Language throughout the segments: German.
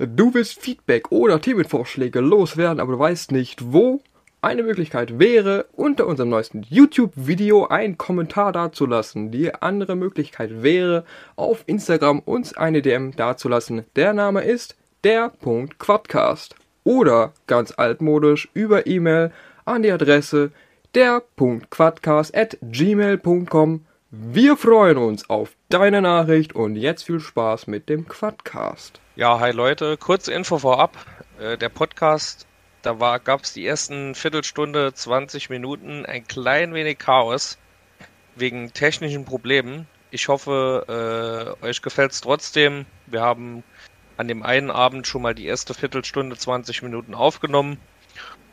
Du willst Feedback oder Themenvorschläge loswerden, aber du weißt nicht wo? Eine Möglichkeit wäre, unter unserem neuesten YouTube-Video einen Kommentar dazulassen. Die andere Möglichkeit wäre, auf Instagram uns eine DM dazulassen. Der Name ist der.quadcast. Oder ganz altmodisch über E-Mail an die Adresse der.quadcast.gmail.com. Wir freuen uns auf deine Nachricht und jetzt viel Spaß mit dem Quadcast. Ja, hi Leute, kurze Info vorab. Äh, der Podcast, da gab es die ersten Viertelstunde, 20 Minuten ein klein wenig Chaos wegen technischen Problemen. Ich hoffe, äh, euch gefällt es trotzdem. Wir haben an dem einen Abend schon mal die erste Viertelstunde, 20 Minuten aufgenommen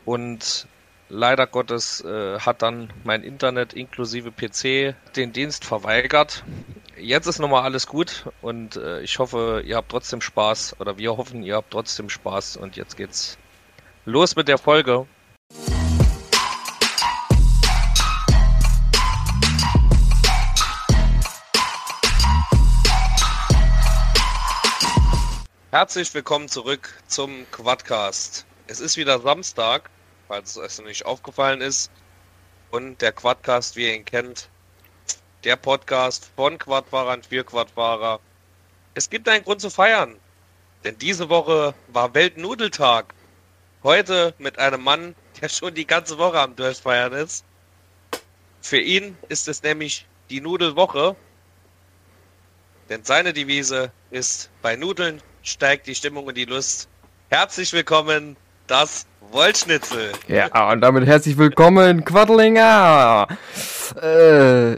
und leider Gottes äh, hat dann mein Internet inklusive PC den Dienst verweigert jetzt ist nochmal alles gut und äh, ich hoffe, ihr habt trotzdem Spaß oder wir hoffen, ihr habt trotzdem Spaß und jetzt geht's los mit der Folge. Herzlich willkommen zurück zum Quadcast. Es ist wieder Samstag, falls es euch nicht aufgefallen ist. Und der Quadcast, wie ihr ihn kennt, der Podcast von Quadfahrern für Quadfahrer. Es gibt einen Grund zu feiern, denn diese Woche war Weltnudeltag. Heute mit einem Mann, der schon die ganze Woche am Durchfeiern ist. Für ihn ist es nämlich die Nudelwoche, denn seine Devise ist, bei Nudeln steigt die Stimmung und die Lust. Herzlich willkommen, das Wollschnitzel. Ja, und damit herzlich willkommen, Quadlinger. Äh,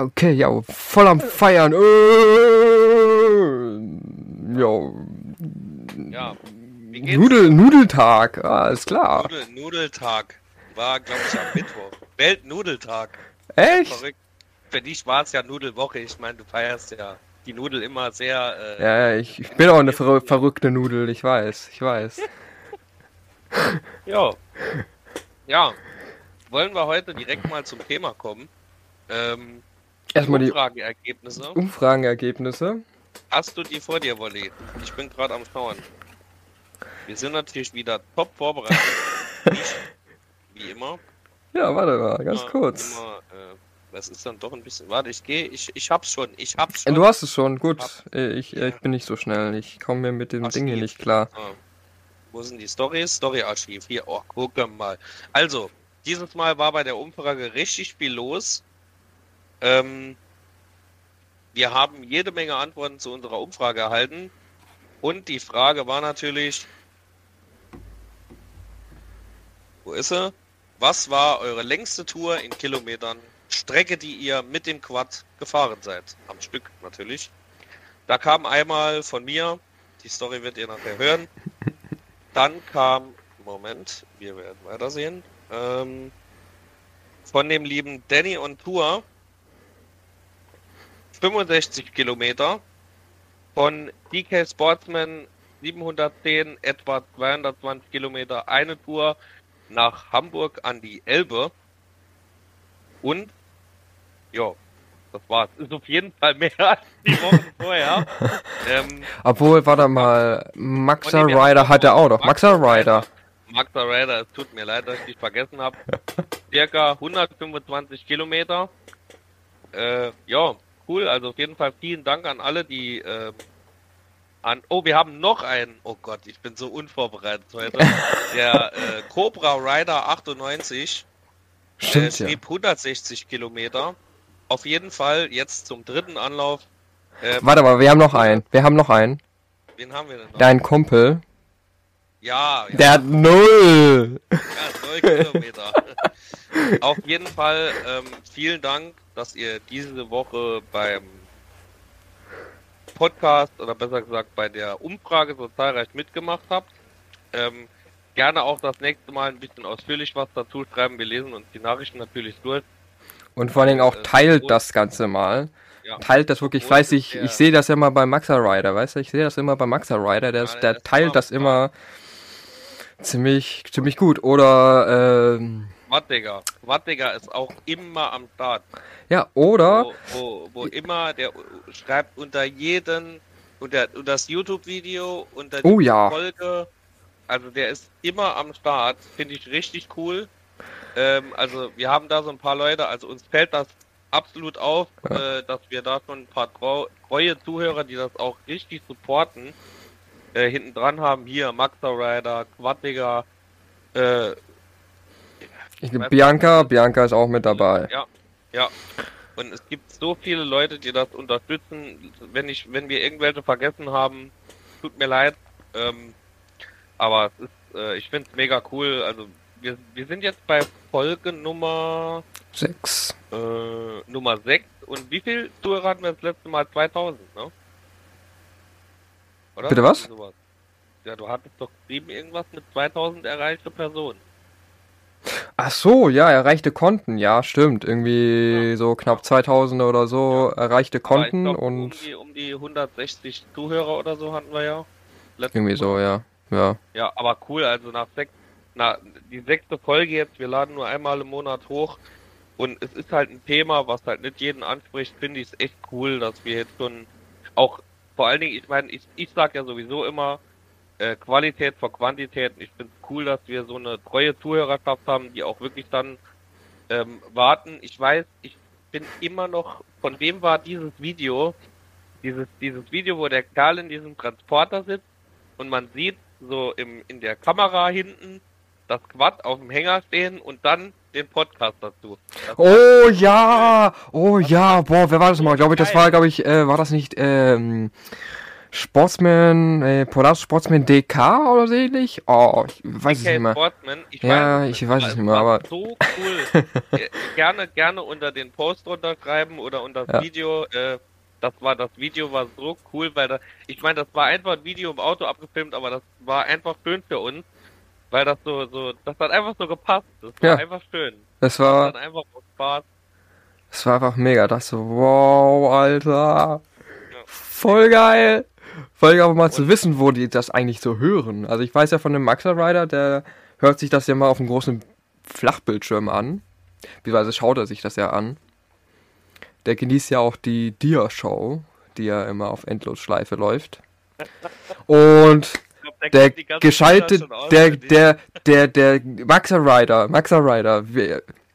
okay, ja, voll am Feiern. Äh, ja. Ja. Nudel, Nudeltag, ah, alles klar. Nudel, Nudeltag war, glaube ich, am Mittwoch. Weltnudeltag. Echt? Verrückt. Für dich war es ja Nudelwoche. Ich meine, du feierst ja die Nudel immer sehr. Äh, ja, ich, ich bin auch eine ver verrückte Nudel, ich weiß, ich weiß. ja. Ja. Wollen wir heute direkt mal zum Thema kommen? Ähm, Erstmal die Umfragenergebnisse. Umfragenergebnisse. Hast du die vor dir, Wolli? Ich bin gerade am Schauen. Wir sind natürlich wieder top vorbereitet. wie immer. Ja, warte mal, ganz immer, kurz. Immer, äh, das ist dann doch ein bisschen. Warte, ich gehe, ich, ich hab's schon, ich hab's schon. Du hast es schon, gut. Ich, ich, ich bin nicht so schnell. Ich komme mir mit dem Ding hier nicht klar. Ah. Wo sind die Stories? Story-Archiv. Hier, oh, gucken mal. Also, dieses Mal war bei der Umfrage richtig viel los. Ähm, wir haben jede Menge Antworten zu unserer Umfrage erhalten. Und die Frage war natürlich, wo ist sie? Was war eure längste Tour in Kilometern? Strecke, die ihr mit dem Quad gefahren seid. Am Stück natürlich. Da kam einmal von mir, die Story wird ihr nachher hören, dann kam, Moment, wir werden weitersehen, ähm, von dem lieben Danny on Tour 65 Kilometer, von DK Sportsman 710 etwa 220 Kilometer eine Tour nach Hamburg an die Elbe. Und ja, das war's. Ist auf jeden Fall mehr als die Wochen vorher. ähm, Obwohl, warte mal, Maxa nee, Rider hat er auch noch. Maxa Rider. Maxa Rider, es tut mir leid, dass ich dich vergessen habe. Circa 125 Kilometer. Äh, ja, cool. Also auf jeden Fall vielen Dank an alle, die äh, an. Oh, wir haben noch einen. Oh Gott, ich bin so unvorbereitet heute. Der äh, Cobra Rider 98. Stimmt, äh, schrieb ja. 160 Kilometer auf jeden Fall jetzt zum dritten Anlauf. Ähm, Warte mal, wir haben noch einen. Wir haben noch einen. Wen haben wir denn noch? Dein Kumpel. Ja, ja. Der hat null. Ja, null Kilometer. auf jeden Fall ähm, vielen Dank, dass ihr diese Woche beim Podcast oder besser gesagt bei der Umfrage so zahlreich mitgemacht habt. Ähm, gerne auch das nächste Mal ein bisschen ausführlich was dazu schreiben. Wir lesen uns die Nachrichten natürlich durch. Und vor allen Dingen auch äh, teilt das Ganze mal. Ja. Teilt das wirklich fleißig. Ich sehe das ja immer bei Maxa Rider, weißt du? Ich sehe das immer bei Maxa Rider. Der, der, teilt das immer ziemlich, ziemlich gut. Oder, ähm. Wattdigger. Wattdigger ist auch immer am Start. Ja, oder. Wo, wo, wo immer, der schreibt unter jeden und, der, und das YouTube-Video und der Oh ja. Folge, also der ist immer am Start, finde ich richtig cool. Ähm, also wir haben da so ein paar Leute, also uns fällt das absolut auf, äh, dass wir da schon ein paar trau treue Zuhörer, die das auch richtig supporten, äh, hinten dran haben. Hier, Maxa Rider, Quaddiger, äh, Ich, Bianca, Bianca ist auch mit dabei. ja, ja. Und es gibt so viele Leute, die das unterstützen. Wenn ich, wenn wir irgendwelche vergessen haben, tut mir leid. Ähm, aber es ist, äh, ich finde es mega cool. Also wir, wir sind jetzt bei Folge Nummer Sechs. äh, Nummer 6. Und wie viel Zuhörer hatten wir das letzte Mal? 2000, ne? Oder? Bitte was? Ja, du hattest doch geschrieben irgendwas mit 2000 erreichte Personen. Ach so, ja, erreichte Konten, ja, stimmt. Irgendwie Ja. so knapp 2000 oder so erreichte Aber ich Konten glaub, und Um die, um die 160 Zuhörer oder so hatten wir ja. Irgendwie so, Mal. ja. Ja. Ja, aber cool, also nach sechs, na, die sechste Folge jetzt, wir laden nur einmal im Monat hoch und es ist halt ein Thema, was halt nicht jeden anspricht, finde ich es echt cool, dass wir jetzt schon auch, vor allen Dingen, ich meine, ich, ich sag ja sowieso immer, äh, Qualität vor Quantität. Ich finde es cool, dass wir so eine treue Zuhörerschaft haben, die auch wirklich dann ähm, warten. Ich weiß, ich bin immer noch, von wem war dieses Video? Dieses, dieses Video, wo der Kerl in diesem Transporter sitzt und man sieht so im, in der Kamera hinten das Quad auf dem Hänger stehen und dann den Podcast dazu. Das Oh ja, oh ja, boah, wer war das mal? Glaube ich, das war, glaube ich, äh, war das nicht ähm, Sportsman, äh, Polaris Sportsman DK oder so ähnlich? Oh, ich weiß es DK nicht mehr. Sportsman, ich Ja, weiß, ich weiß es nicht mehr, aber- so cool. Äh, gerne, gerne unter den Post runterschreiben oder unter das Ja. Video. Äh, das war das Video war so cool, weil da, ich meine, das war einfach ein Video im Auto abgefilmt, aber das war einfach schön für uns, weil das so, so, das hat einfach so gepasst. Das war Ja. einfach schön. Das Das war, hat einfach Spaß. das war einfach mega. Das so, wow, Alter, voll geil. Voll geil, aber mal zu Und- wissen, wo die das eigentlich so hören. Also ich weiß ja von dem Maxa Rider, der hört sich das ja mal auf einem großen Flachbildschirm an. Beziehungsweise schaut er sich das ja an. Der genießt ja auch die Dia-Show, die ja immer auf Endlosschleife läuft. Und Der ganzen gescheite, der, der, der, der Maxa Rider, Maxa Rider,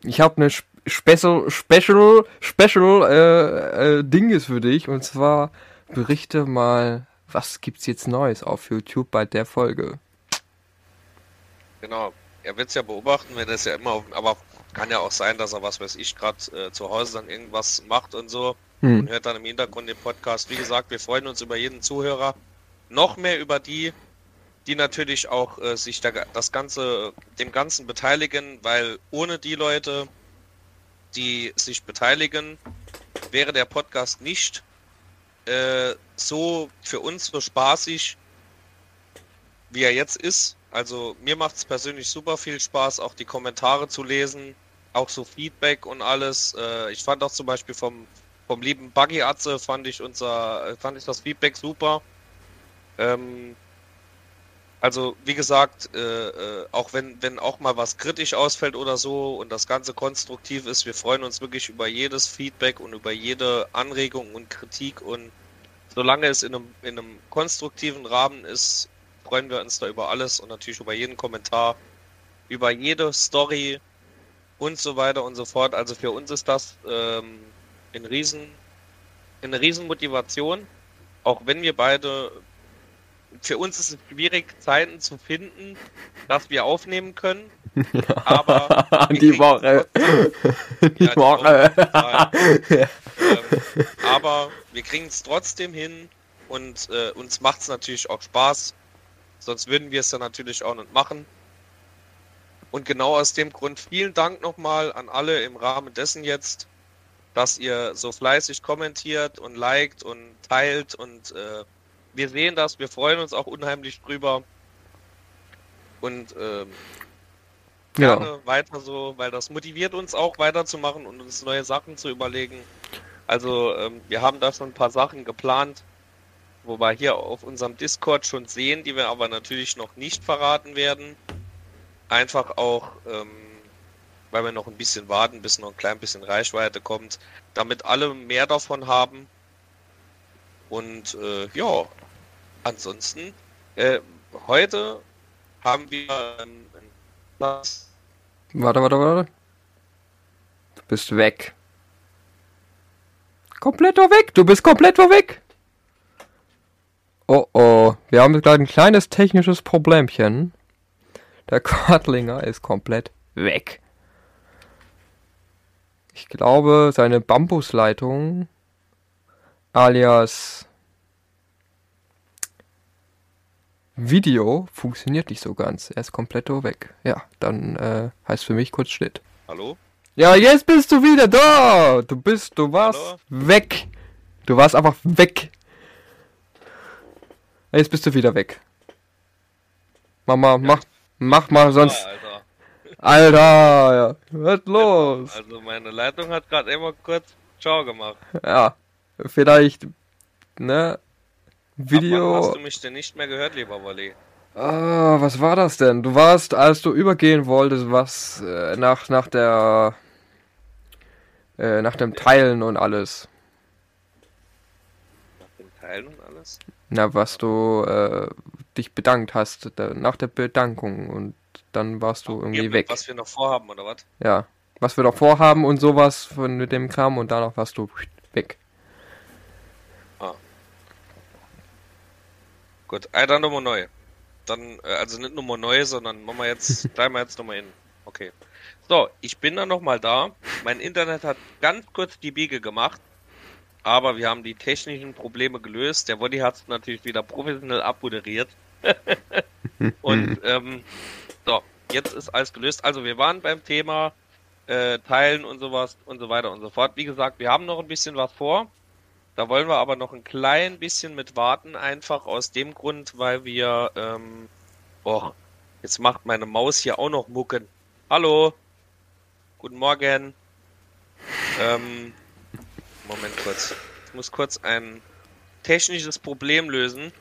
ich habe eine Special, Special, Special äh, äh, Dinges für dich und zwar berichte mal, was gibt's jetzt Neues auf YouTube bei der Folge? Genau. Er wird es ja beobachten, wenn er es ja immer auf, aber kann ja auch sein, dass er was weiß ich gerade äh, zu Hause dann irgendwas macht und so Hm. und hört dann im Hintergrund den Podcast. Wie gesagt, wir freuen uns über jeden Zuhörer, noch mehr über die, die natürlich auch äh, sich da, das ganze dem ganzen beteiligen, weil ohne die Leute, die sich beteiligen, wäre der Podcast nicht äh, so für uns so spaßig, wie er jetzt ist. Also mir macht es persönlich super viel Spaß, auch die Kommentare zu lesen, auch so Feedback und alles. Äh, ich fand auch zum Beispiel vom, vom lieben Buggy Atze fand ich unser, fand ich das Feedback super. Ähm, also wie gesagt, äh, äh, auch wenn, wenn auch mal was kritisch ausfällt oder so und das Ganze konstruktiv ist, wir freuen uns wirklich über jedes Feedback und über jede Anregung und Kritik und solange es in einem, in einem konstruktiven Rahmen ist, freuen wir uns da über alles und natürlich über jeden Kommentar, über jede Story und so weiter und so fort. Also für uns ist das ähm, ein riesen, eine riesen Motivation, auch wenn wir beide, für uns ist es schwierig, Zeiten zu finden, dass wir aufnehmen können. Aber wir die kriegen Woche. Die Ja, die Woche. total. ähm, aber wir kriegen es trotzdem hin und äh, uns macht es natürlich auch Spaß. Sonst würden wir es ja natürlich auch nicht machen. Und genau aus dem Grund vielen Dank nochmal an alle im Rahmen dessen jetzt, dass ihr so fleißig kommentiert und liked und teilt und äh, wir sehen das, wir freuen uns auch unheimlich drüber. Und ähm, Ja. gerne weiter so, weil das motiviert uns auch weiterzumachen und uns neue Sachen zu überlegen. Also ähm, wir haben da schon ein paar Sachen geplant, wo wir hier auf unserem Discord schon sehen, die wir aber natürlich noch nicht verraten werden. Einfach auch, ähm, weil wir noch ein bisschen warten, bis noch ein klein bisschen Reichweite kommt, damit alle mehr davon haben. Und äh, ja, ansonsten, äh, heute haben wir ein, ein Warte, warte, warte. Du bist weg. Komplett weg. Du bist komplett weg. Oh oh. Wir haben gerade ein kleines technisches Problemchen. Der Quadlinger ist komplett weg. Ich glaube, seine Bambusleitung alias Video funktioniert nicht so ganz. Er ist komplett weg. Ja, dann äh, heißt für mich kurz Schnitt. Hallo? Ja, jetzt bist du wieder da. Du bist, du warst Hallo? weg. Du warst einfach weg. Jetzt bist du wieder weg. Mama, mach, mach mal sonst. Ja, Alter. Alter, ja. was los? Also meine Leitung hat gerade immer kurz Ciao gemacht. Ja, vielleicht, ne? Video. hast du mich denn nicht mehr gehört, lieber Wolli? Ah, was war das denn? Du warst, als du übergehen wolltest, was äh, nach nach der äh, nach dem Teilen und alles. Nach dem Teilen und alles? Na, was du äh, dich bedankt hast da, nach der Bedankung und dann warst du irgendwie Hier, weg. Was wir noch vorhaben, oder was? Ja, was wir noch vorhaben und sowas von mit dem Kram und danach warst du weg. Gut, äh, dann Nummer neu. Dann, äh, also nicht Nummer neu, sondern machen wir jetzt, bleiben wir jetzt nochmal in. Okay. So, ich bin dann nochmal da. Mein Internet hat ganz kurz die Biege gemacht. Aber wir haben die technischen Probleme gelöst. Der Woddy hat es natürlich wieder professionell abmoderiert. Und ähm, so, jetzt ist alles gelöst. Also wir waren beim Thema äh, Teilen und sowas und so weiter und so fort. Wie gesagt, wir haben noch ein bisschen was vor. Da wollen wir aber noch ein klein bisschen mit warten, einfach aus dem Grund, weil wir, ähm, oh, jetzt macht meine Maus hier auch noch Mucken. Hallo, guten Morgen. Ähm, Moment kurz. Ich muss kurz ein technisches Problem lösen.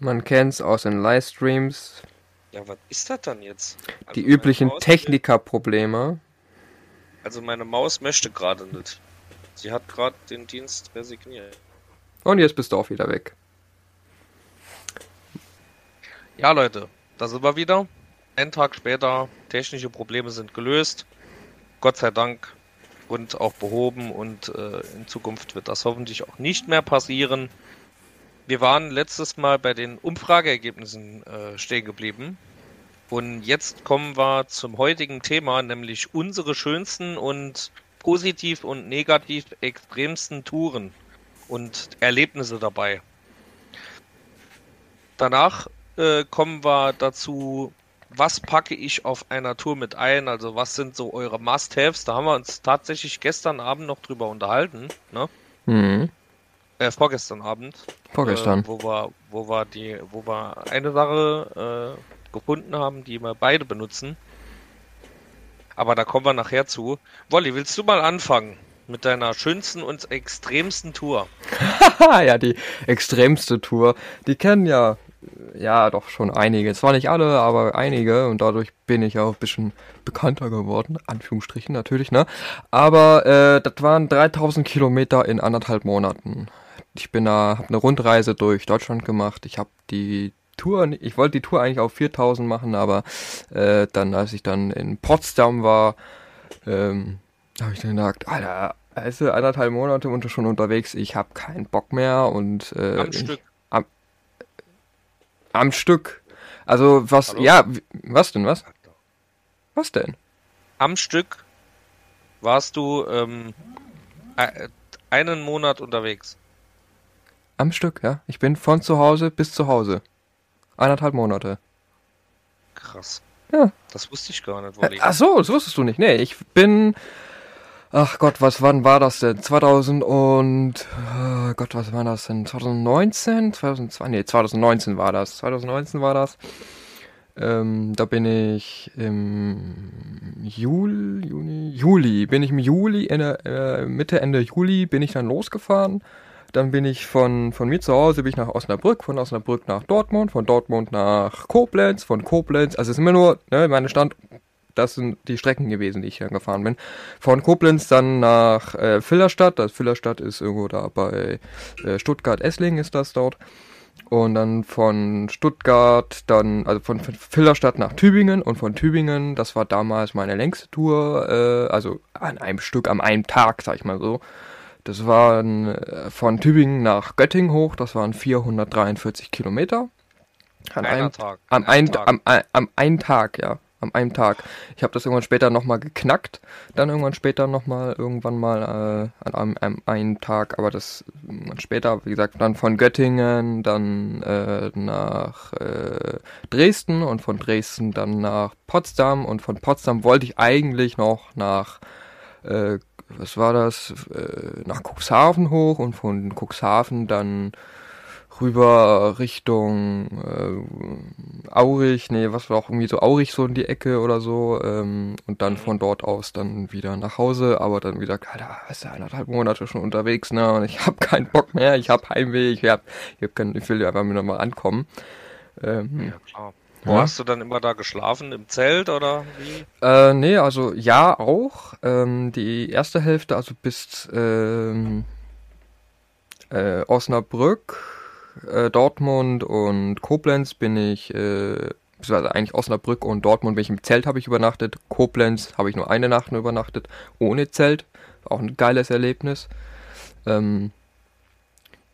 Man kennt's aus den Livestreams, Ja, was ist das dann jetzt? die Also meine üblichen Technikerprobleme. Also meine Maus möchte gerade nicht. Sie hat gerade den Dienst resigniert. Und jetzt bist du auch wieder weg. Ja, Leute, da sind wir wieder. Ein Tag später, technische Probleme sind gelöst. Gott sei Dank und auch behoben und äh, in Zukunft wird das hoffentlich auch nicht mehr passieren. Wir waren letztes Mal bei den Umfrageergebnissen äh, stehen geblieben. Und jetzt kommen wir zum heutigen Thema, nämlich unsere schönsten und positiv und negativ extremsten Touren und Erlebnisse dabei. Danach äh, kommen wir dazu, was packe ich auf einer Tour mit ein? Also was sind so eure Must-Haves? Da haben wir uns tatsächlich gestern Abend noch drüber unterhalten, ne? Hm. Äh, vorgestern Abend. Vorgestern. Äh, wo wir, wo wir die, wo wir eine Sache äh, gefunden haben, die wir beide benutzen. Aber da kommen wir nachher zu. Wolli, willst du mal anfangen mit deiner schönsten und extremsten Tour? Ja, die extremste Tour. Die kennen ja, ja, doch schon einige. Zwar nicht alle, aber einige. Und dadurch bin ich auch ein bisschen bekannter geworden. Anführungsstrichen natürlich, ne? Aber äh, das waren 3000 Kilometer in anderthalb Monaten. Ich bin da, hab eine Rundreise durch Deutschland gemacht. Ich habe die Tour, ich wollte die Tour eigentlich auf 4000 machen, aber äh, dann, als ich dann in Potsdam war, ähm, habe ich dann gedacht, Alter, also anderthalb Monate und schon unterwegs, ich habe keinen Bock mehr und äh, Am ich, Stück. am Stück. Also was, Hallo? ja, was denn, was? Was denn? Am Stück warst du ähm, äh, einen Monat unterwegs. Am Stück, ja. Ich bin von zu Hause bis zu Hause. Eineinhalb Monate. Krass. Ja. Das wusste ich gar nicht, Wolli. Ach so, das wusstest du nicht. Nee, ich bin. Ach Gott, was wann war das denn? 2000 und äh, Gott, was war das denn? 2019? 2002? Nee, 2019 war das. 2019 war das. Ähm, da bin ich im Juli, Juni, Juli, bin ich im Juli, Ende, äh, Mitte, Ende Juli bin ich dann losgefahren. Dann bin ich von, von mir zu Hause, bin ich nach Osnabrück, von Osnabrück nach Dortmund, von Dortmund nach Koblenz, von Koblenz, also es ist immer nur, ne, meine Stand, das sind die Strecken gewesen, die ich dann gefahren bin. Von Koblenz dann nach äh, Villerstadt, das Villerstadt ist irgendwo da bei äh, Stuttgart-Esslingen ist das dort. Und dann von Stuttgart, dann, also von Filderstadt nach Tübingen und von Tübingen, das war damals meine längste Tour, äh, also an einem Stück, am einem Tag, sag ich mal so. Das waren äh, von Tübingen nach Göttingen hoch, das waren 443 Kilometer. An einem Tag. Am, einen, Tag. Am, am einen Tag, ja. Am einen Tag. Ich habe das irgendwann später nochmal geknackt. Dann irgendwann später nochmal, irgendwann mal äh, an einem, einem, einen Tag. Aber das später, wie gesagt, dann von Göttingen, dann äh, nach äh, Dresden und von Dresden dann nach Potsdam. Und von Potsdam wollte ich eigentlich noch nach äh, was war das, äh, nach Cuxhaven hoch und von Cuxhaven dann rüber Richtung äh, Aurich, nee, was war auch irgendwie so Aurich so in die Ecke oder so ähm, und dann von dort aus dann wieder nach Hause, aber dann wieder, Alter, weißt du, eineinhalb Monate schon unterwegs, ne, und ich hab keinen Bock mehr, ich hab Heimweh, ich hab, ich, hab keinen, ich will einfach wieder mal ankommen. Ähm, ja, klar. Wo ja. hast du dann immer da geschlafen? Im Zelt oder wie? Äh, nee, also ja auch. Ähm, die erste Hälfte, also bis ähm, äh, Osnabrück, äh, Dortmund und Koblenz bin ich, äh, beziehungsweise eigentlich Osnabrück und Dortmund bin ich im Zelt habe ich übernachtet. Koblenz habe ich nur eine Nacht übernachtet, ohne Zelt. Auch ein geiles Erlebnis. Ähm,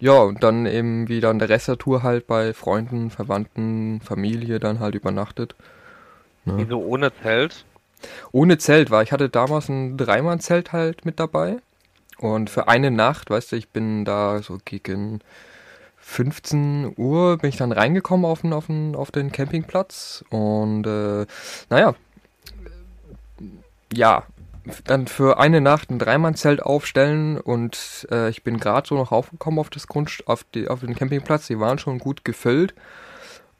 ja, und dann eben wieder an der Rest der Tour halt bei Freunden, Verwandten, Familie dann halt übernachtet. Ne? Wieso ohne Zelt? Ohne Zelt war. Ich hatte damals ein Dreimann-Zelt halt mit dabei. Und für eine Nacht, weißt du, ich bin da so gegen 15 Uhr bin ich dann reingekommen auf den, auf den, auf den Campingplatz. Und äh, naja, ja, dann für eine Nacht ein Dreimannzelt aufstellen und äh, ich bin gerade so noch aufgekommen auf das Grund, auf, die, auf den Campingplatz, die waren schon gut gefüllt.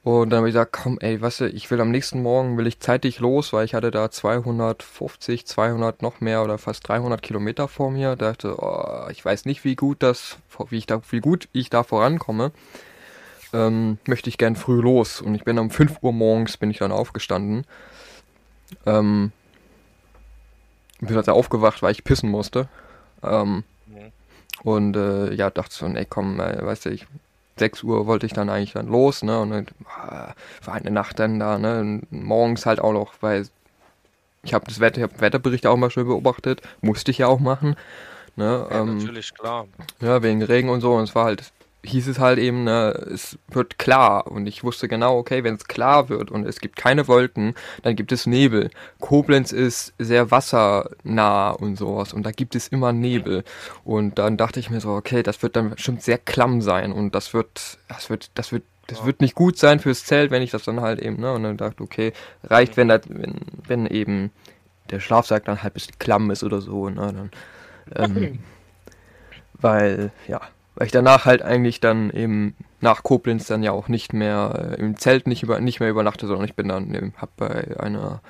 Und dann habe ich gesagt, komm, ey, weißt du, ich will am nächsten Morgen, will ich zeitig los, weil ich hatte da 250, 200 noch mehr oder fast 300 Kilometer vor mir. Da dachte, oh, ich weiß nicht, wie gut das, wie ich da, wie gut ich da vorankomme. Ähm, möchte ich gern früh los. Und ich bin um 5 Uhr morgens bin ich dann aufgestanden. Ähm, bin halt aufgewacht, weil ich pissen musste. Ähm, mhm. Und äh, ja, dachte so, ey komm, äh, weißt du, ich 6 Uhr wollte ich dann eigentlich dann los, ne? Und dann äh, war eine Nacht dann da, ne? Und morgens halt auch noch, weil ich habe das Wetter, ich habe Wetterbericht auch mal schön beobachtet, musste ich ja auch machen. Ne? Ja, ähm, natürlich, klar. Ja, wegen Regen und so. Und es war halt hieß es halt eben, ne, es wird klar. Und ich wusste genau, okay, wenn es klar wird und es gibt keine Wolken, dann gibt es Nebel. Koblenz ist sehr wassernah und sowas und da gibt es immer Nebel. Und dann dachte ich mir so, okay, das wird dann bestimmt sehr klamm sein und das wird, das wird, das wird das wird nicht gut sein fürs Zelt, wenn ich das dann halt eben, ne? Und dann dachte, okay, reicht, wenn das, wenn, wenn eben der Schlafsack dann halt ein bisschen klamm ist oder so, ne? Dann, ähm, weil, ja, weil ich danach halt eigentlich dann eben nach Koblenz dann ja auch nicht mehr äh, im Zelt nicht, über, nicht mehr übernachte, sondern ich bin dann eben, hab bei einer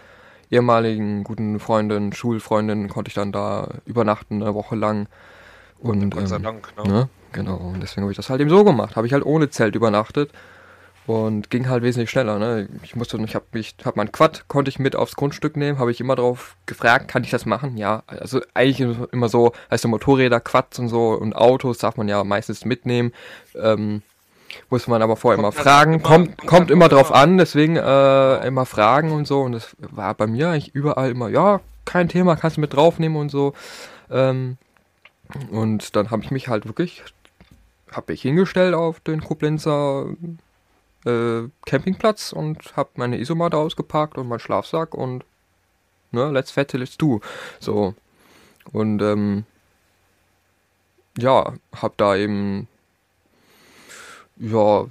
ehemaligen guten Freundin, Schulfreundin, konnte ich dann da übernachten eine Woche lang. Und, Gott sei ähm, Dank, ne? ne? Genau, und deswegen habe ich das halt eben so gemacht. Habe ich halt ohne Zelt übernachtet und ging halt wesentlich schneller. Ne? Ich musste, ich habe mich, habe mein Quad konnte ich mit aufs Grundstück nehmen, habe ich immer drauf gefragt, kann ich das machen? Ja, also eigentlich immer so, also Motorräder, Quads und so und Autos darf man ja meistens mitnehmen. Ähm, muss man aber vorher kommt immer fragen, immer, kommt, kommt, kommt immer drauf an, deswegen äh, immer fragen und so. Und das war bei mir eigentlich überall immer, ja, kein Thema, kannst du mit draufnehmen und so. Ähm, und dann habe ich mich halt wirklich, habe ich hingestellt auf den Koblenzer äh, Campingplatz und habe meine Isomatte ausgepackt und meinen Schlafsack und ne, let's fette, let's do. So. Und ähm, ja, hab da eben ja,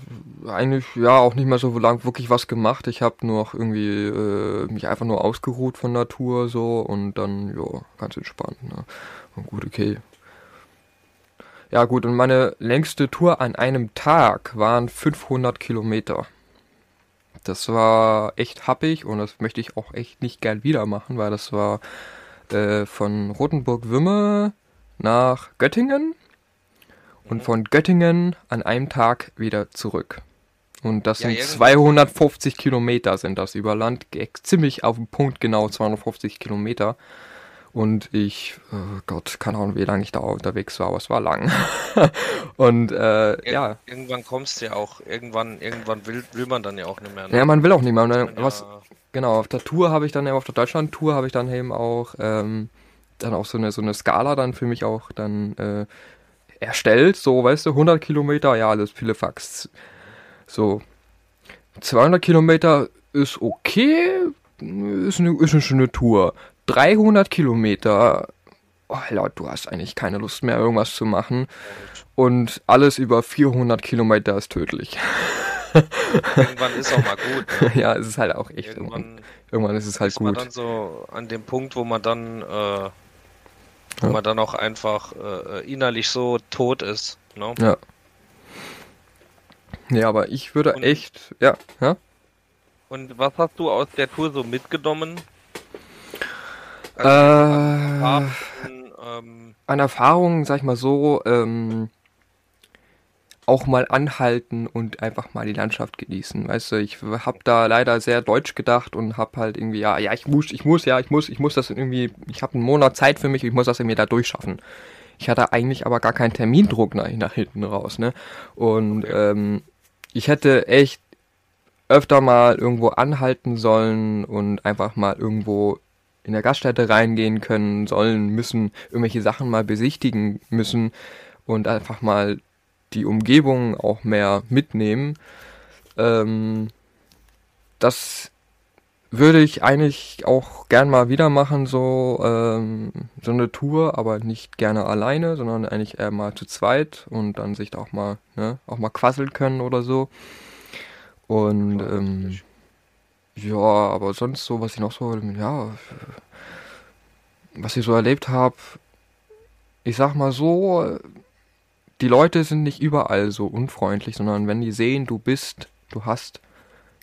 eigentlich ja auch nicht mehr so lang wirklich was gemacht. Ich habe nur noch irgendwie äh, mich einfach nur ausgeruht von Natur so und dann ja, ganz entspannt. Ne? Und gut, okay, ja gut, und meine längste Tour an einem Tag waren 500 Kilometer. Das war echt happig und das möchte ich auch echt nicht gern wieder machen, weil das war äh, von Rotenburg-Wümme nach Göttingen und mhm. von Göttingen an einem Tag wieder zurück. Und das ja, sind 250 Kilometer sind das über Land, ziemlich auf den Punkt genau 250 Kilometer. Und ich, oh Gott, keine Ahnung, wie lange ich da unterwegs war, aber es war lang. und äh, Ir ja. Irgendwann kommst du ja auch, irgendwann, irgendwann will, will man dann ja auch nicht mehr. Ne? Ja, man will auch nicht mehr. Dann, was, ja genau, auf der Tour habe ich dann, auf der Deutschland-Tour habe ich dann eben auch ähm, dann auch so eine, so eine Skala dann für mich auch dann äh, erstellt, so, weißt du, 100 Kilometer, ja, alles viele Fax. So, 200 Kilometer ist okay, ist eine, ist eine schöne Tour. 300 Kilometer, oh, Alter, du hast eigentlich keine Lust mehr, irgendwas zu machen. Und alles über 400 Kilometer ist tödlich. irgendwann ist auch mal gut. Ne? ja, es ist halt auch echt. Irgendwann, irgendwann ist es halt ist gut. Man dann so an dem Punkt, wo man dann, äh, wo ja. man dann auch einfach äh, innerlich so tot ist. Ne? Ja. Ja, aber ich würde Und echt, ja, ja. Und was hast du aus der Tour so mitgenommen? Also äh, Erfahrungen, ähm, an Erfahrungen, sag ich mal so, ähm, auch mal anhalten und einfach mal die Landschaft genießen. Weißt du, ich habe da leider sehr deutsch gedacht und habe halt irgendwie, ja, ja, ich muss, ich muss, ja, ich muss, ich muss das irgendwie, ich habe einen Monat Zeit für mich, ich muss das irgendwie da durchschaffen. Ich hatte eigentlich aber gar keinen Termindruck nach, nach hinten raus, ne? Und ähm, ich hätte echt öfter mal irgendwo anhalten sollen und einfach mal irgendwo in der Gaststätte reingehen können, sollen, müssen, irgendwelche Sachen mal besichtigen müssen und einfach mal die Umgebung auch mehr mitnehmen. Ähm, das würde ich eigentlich auch gern mal wieder machen, so, ähm, so eine Tour, aber nicht gerne alleine, sondern eigentlich eher mal zu zweit und dann sich da auch mal, ne, auch mal quasseln können oder so. Und ähm, ja, aber sonst so, was ich noch so, ja, was ich so erlebt habe, ich sag mal so, die Leute sind nicht überall so unfreundlich, sondern wenn die sehen, du bist, du hast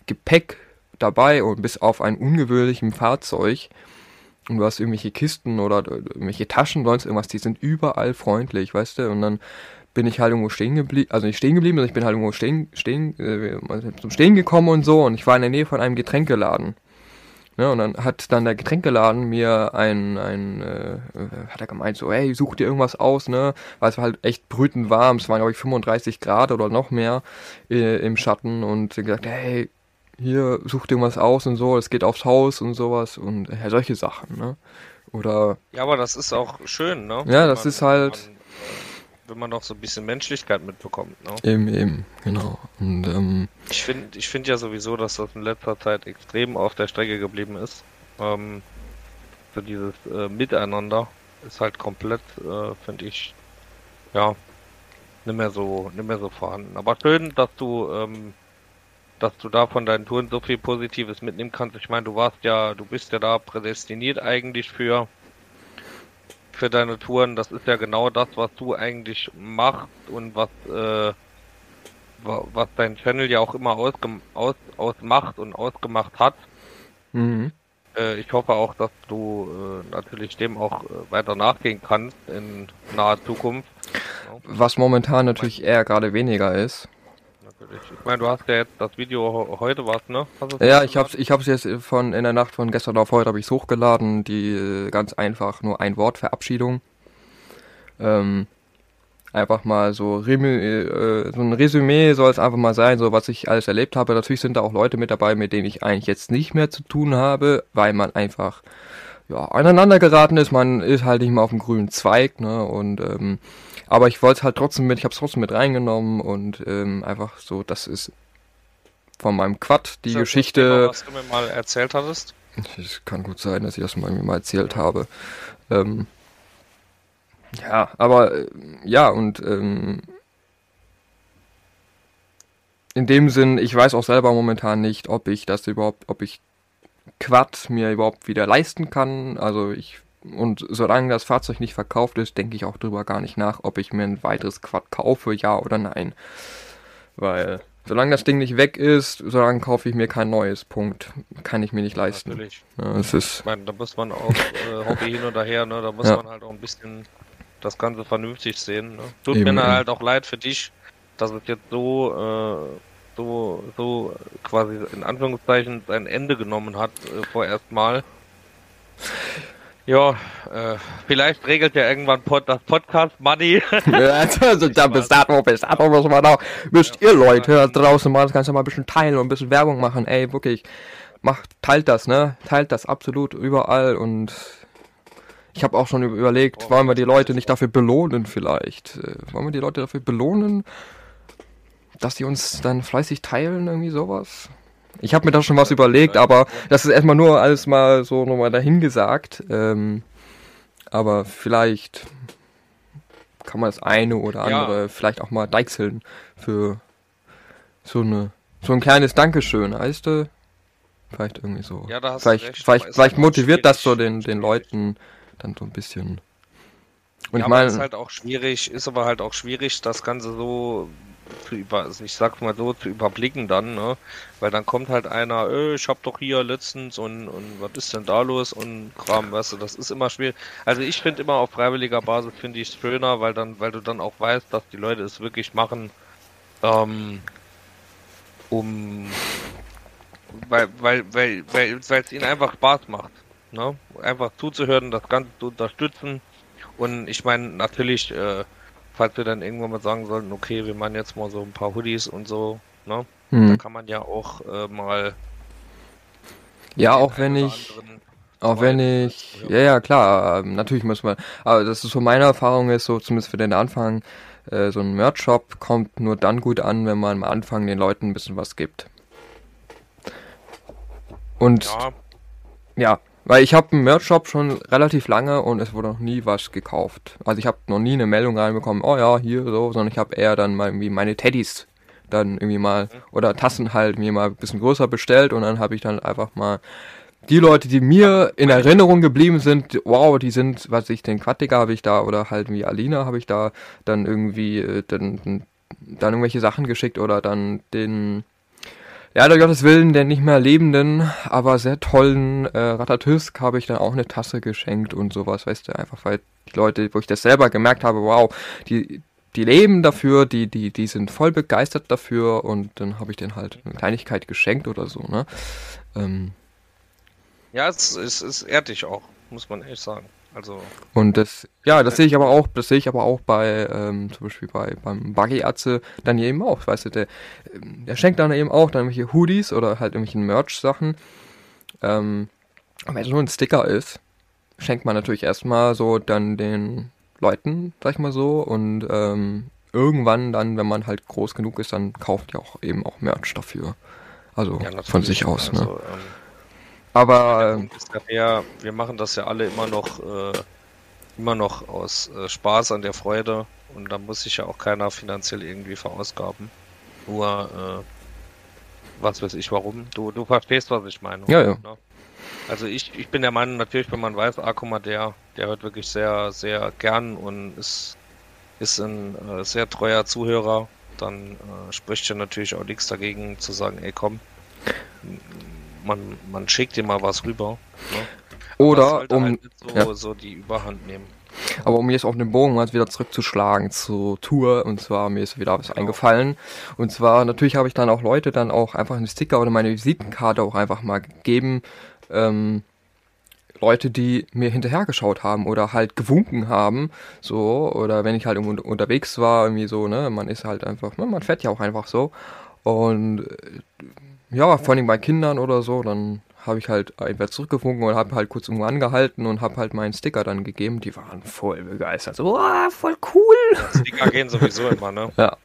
Gepäck dabei und bist auf einem ungewöhnlichen Fahrzeug und du hast irgendwelche Kisten oder irgendwelche Taschen, sonst irgendwas, die sind überall freundlich, weißt du, und dann bin ich halt irgendwo stehen geblieben, also nicht stehen geblieben, sondern ich bin halt irgendwo stehen, stehen, äh, zum Stehen gekommen und so und ich war in der Nähe von einem Getränkeladen. Ne, und dann hat dann der Getränkeladen mir ein, ein äh, hat er gemeint, so, hey, such dir irgendwas aus, ne? Weil es war halt echt brütend warm, es waren, glaube ich, 35 Grad oder noch mehr äh, im Schatten und gesagt, hey, hier, such dir irgendwas aus und so, es geht aufs Haus und sowas und ja, solche Sachen, ne? Oder. Ja, aber das ist auch schön, ne? Ja, das man, ist halt. Man, wenn man noch so ein bisschen Menschlichkeit mitbekommt. Ne? Eben, eben, genau. Und, ähm, ich finde ich find ja sowieso, dass das in letzter Zeit extrem auf der Strecke geblieben ist. Ähm, so dieses äh, Miteinander ist halt komplett, äh, finde ich, ja, nicht mehr so, nicht mehr so vorhanden. Aber schön, dass du, ähm, dass du da von deinen Touren so viel Positives mitnehmen kannst. Ich meine, du warst ja, du bist ja da prädestiniert eigentlich für für deine Touren, das ist ja genau das, was du eigentlich machst und was, äh, was dein Channel ja auch immer ausgem aus ausmacht und ausgemacht hat. Mhm. Äh, ich hoffe auch, dass du äh, natürlich dem auch äh, weiter nachgehen kannst in naher Zukunft. Was momentan natürlich eher gerade weniger ist. Ich meine, du hast ja jetzt das Video heute was, ne? Ja, ich hab's, ich hab's jetzt von in der Nacht von gestern auf heute habe ich's hochgeladen. Die äh, ganz einfach nur ein Wort Verabschiedung. Ähm, einfach mal so, äh, so ein Resümee soll es einfach mal sein, so was ich alles erlebt habe. Natürlich sind da auch Leute mit dabei, mit denen ich eigentlich jetzt nicht mehr zu tun habe, weil man einfach ja, aneinander geraten ist. Man ist halt nicht mehr auf dem grünen Zweig, ne? Und ähm, aber ich wollte es halt trotzdem mit, ich habe es trotzdem mit reingenommen und ähm, einfach so, das ist von meinem Quad die das Geschichte. Thema, was du mir mal erzählt hattest? Es kann gut sein, dass ich das mal, mal erzählt habe. Ähm, ja, aber äh, ja, und ähm, in dem Sinn, ich weiß auch selber momentan nicht, ob ich das überhaupt, ob ich Quad mir überhaupt wieder leisten kann. Also ich und solange das Fahrzeug nicht verkauft ist, denke ich auch darüber gar nicht nach, ob ich mir ein weiteres Quad kaufe, ja oder nein. Weil solange das Ding nicht weg ist, solange kaufe ich mir kein neues. Punkt. Kann ich mir nicht leisten. Natürlich. Ja, es ist ich meine, da muss man auch äh, Hobby hin oder her, ne? Da muss ja. man halt auch ein bisschen das Ganze vernünftig sehen. Ne? Tut Eben. mir halt auch leid für dich, dass es jetzt so, äh, so, so quasi in Anführungszeichen sein Ende genommen hat, äh, vorerst mal. Ja, äh, vielleicht regelt ja irgendwann Pod, das Podcast Money. ja, also, da bis dato, bis dato müssen wir noch, müsst ihr Leute da draußen mal das Ganze mal ein bisschen teilen und ein bisschen Werbung machen. Ey, wirklich, macht, teilt das, ne? Teilt das absolut überall und ich habe auch schon überlegt, wollen wir die Leute nicht dafür belohnen vielleicht? Äh, wollen wir die Leute dafür belohnen, dass sie uns dann fleißig teilen, irgendwie sowas? Ich habe mir da schon was überlegt, aber das ist erstmal nur alles mal so nochmal dahingesagt. Ähm, aber vielleicht kann man das eine oder andere ja. vielleicht auch mal deichseln für so eine so ein kleines Dankeschön, weißt du? Vielleicht irgendwie so. Ja, da hast vielleicht, recht, vielleicht, vielleicht motiviert das so den, den Leuten dann so ein bisschen. Und ja, ich meine, ist halt auch schwierig, ist aber halt auch schwierig, das Ganze so zu über, also ich sag's mal so, zu überblicken dann, ne? Weil dann kommt halt einer, äh, ich hab doch hier letztens und, und was ist denn da los und Kram, weißt du, das ist immer schwierig. Also ich finde immer auf freiwilliger Basis finde ich es schöner, weil dann, weil du dann auch weißt, dass die Leute es wirklich machen, ähm, um weil, weil, weil, weil, weil es ihnen einfach Spaß macht. Ne? Einfach zuzuhören, das Ganze zu unterstützen. Und ich meine, natürlich, äh, falls wir dann irgendwann mal sagen sollten, okay, wir machen jetzt mal so ein paar Hoodies und so, ne? Hm. Da kann man ja auch äh, mal. Ja, auch wenn ich. Auch wenn ich, ja, ja, klar, ähm, natürlich muss man, aber das ist so meine Erfahrung ist, so zumindest für den Anfang, äh, so ein Merch-Shop kommt nur dann gut an, wenn man am Anfang den Leuten ein bisschen was gibt. Und, ja, ja weil ich habe einen Merch-Shop schon relativ lange und es wurde noch nie was gekauft. Also ich habe noch nie eine Meldung reinbekommen, oh ja, hier so, sondern ich habe eher dann mal irgendwie meine Teddys dann irgendwie mal oder Tassen halt mir mal ein bisschen größer bestellt und dann habe ich dann einfach mal die Leute, die mir in Erinnerung geblieben sind, wow, die sind, was ich, den Quattiger habe ich da oder halt wie Alina habe ich da dann irgendwie äh, dann, dann irgendwelche Sachen geschickt oder dann den ja, der Gottes Willen, der nicht mehr lebenden, aber sehr tollen äh, Ratatousk habe ich dann auch eine Tasse geschenkt und sowas, weißt du, einfach weil die Leute, wo ich das selber gemerkt habe, wow, die, die leben dafür, die, die, die sind voll begeistert dafür und dann habe ich denen halt eine Kleinigkeit geschenkt oder so, ne? Ähm, ja, es, es, es ehrt dich auch, muss man ehrlich sagen. Also. Und das, ja, das sehe ich aber auch, das sehe ich aber auch bei, ähm, zum Beispiel bei, beim Buggy-Atze dann eben auch, weißt du, der, ähm, der schenkt dann eben auch dann irgendwelche Hoodies oder halt irgendwelche Merch-Sachen. Ähm, wenn es nur ein Sticker ist, schenkt man natürlich erstmal so dann den Leuten, sag ich mal so, und ähm, irgendwann dann, wenn man halt groß genug ist, dann kauft ihr auch eben auch Merch dafür. Also ja, von sich aus, ne? also, ne? Ähm aber ja, wir machen das ja alle immer noch, äh, immer noch aus äh, Spaß an der Freude und da muss sich ja auch keiner finanziell irgendwie verausgaben. Nur, äh, was weiß ich, warum. Du, du verstehst, was ich meine. Ja, ja. Ne? Also ich, ich bin der Meinung, natürlich, wenn man weiß, ah, guck mal, der, der hört wirklich sehr, sehr gern und ist, ist ein äh, sehr treuer Zuhörer, dann äh, spricht ja natürlich auch nichts dagegen zu sagen, ey komm, man, man schickt dir mal was rüber. Ne? Oder um halt so, ja. so die Überhand nehmen. Aber um jetzt auf den Bogen mal wieder zurückzuschlagen zur Tour, und zwar mir ist wieder was genau. eingefallen. Und zwar natürlich habe ich dann auch Leute dann auch einfach einen Sticker oder meine Visitenkarte auch einfach mal gegeben. Ähm, Leute, die mir hinterhergeschaut haben oder halt gewunken haben, so, oder wenn ich halt irgendwo unterwegs war, irgendwie so, ne, man ist halt einfach, ne, man fährt ja auch einfach so. Und äh, ja, vor allem bei Kindern oder so, dann habe ich halt einfach zurückgefunken und habe halt kurz irgendwo angehalten und habe halt meinen Sticker dann gegeben. Die waren voll begeistert. So, oh, voll cool. Sticker gehen sowieso immer, ne? Ja,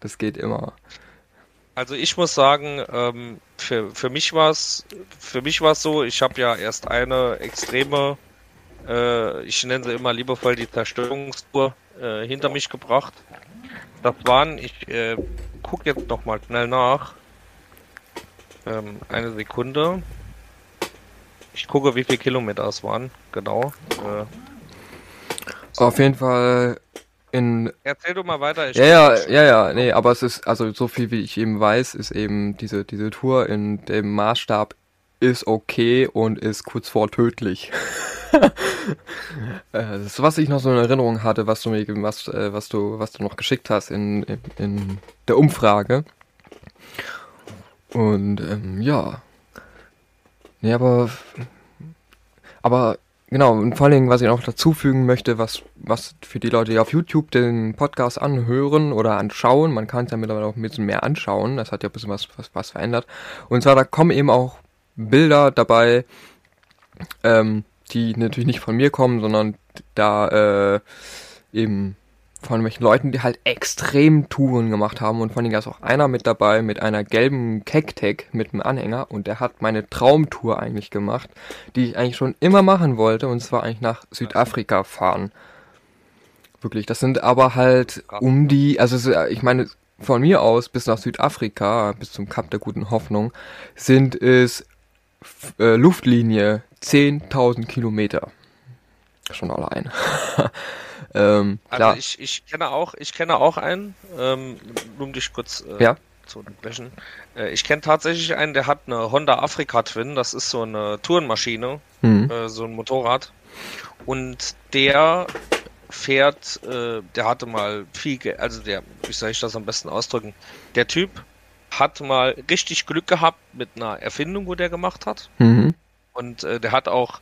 das geht immer. Also ich muss sagen, ähm, für, für mich war es für mich war es so, ich habe ja erst eine extreme, äh, ich nenne sie immer liebevoll die Zerstörungstour äh, hinter mich gebracht. Das waren, ich äh, gucke jetzt noch mal schnell nach, ähm, eine Sekunde. Ich gucke, wie viele Kilometer es waren. Genau. Äh, so. Auf jeden Fall in. Erzähl du mal weiter. ja, ja, ja, ja, nee, aber es ist, also so viel wie ich eben weiß, ist eben diese, diese Tour in dem Maßstab ist okay und ist kurz vor tödlich. Äh, das, was ich noch so in Erinnerung hatte, was du mir, was, äh, was du, was du noch geschickt hast in, in, in der Umfrage, und ähm, ja. Nee, aber. Aber genau, und vor allen Dingen, was ich noch dazu fügen möchte, was, was für die Leute, die auf YouTube den Podcast anhören oder anschauen, man kann es ja mittlerweile auch ein bisschen mehr anschauen, das hat ja ein bisschen was, was, was verändert. Und zwar, da kommen eben auch Bilder dabei, ähm, die natürlich nicht von mir kommen, sondern da äh, eben von welchen Leuten, die halt extrem Touren gemacht haben und von denen ist auch einer mit dabei mit einer gelben Kecktag mit einem Anhänger und der hat meine Traumtour eigentlich gemacht, die ich eigentlich schon immer machen wollte und zwar eigentlich nach Südafrika fahren. Wirklich, das sind aber halt um die, also ich meine, von mir aus bis nach Südafrika, bis zum Kap der guten Hoffnung, sind es äh, Luftlinie 10.000 Kilometer. Schon allein. ähm, also ich, ich kenne auch, ich kenne auch einen, ähm, um dich kurz äh, ja? zu unterbrechen. Äh, ich kenne tatsächlich einen, der hat eine Honda Afrika Twin, das ist so eine Tourenmaschine, mhm. äh, so ein Motorrad. Und der fährt, äh, der hatte mal viel, Ge also der, wie soll ich das am besten ausdrücken? Der Typ hat mal richtig Glück gehabt mit einer Erfindung, wo der gemacht hat. Mhm. Und äh, der hat auch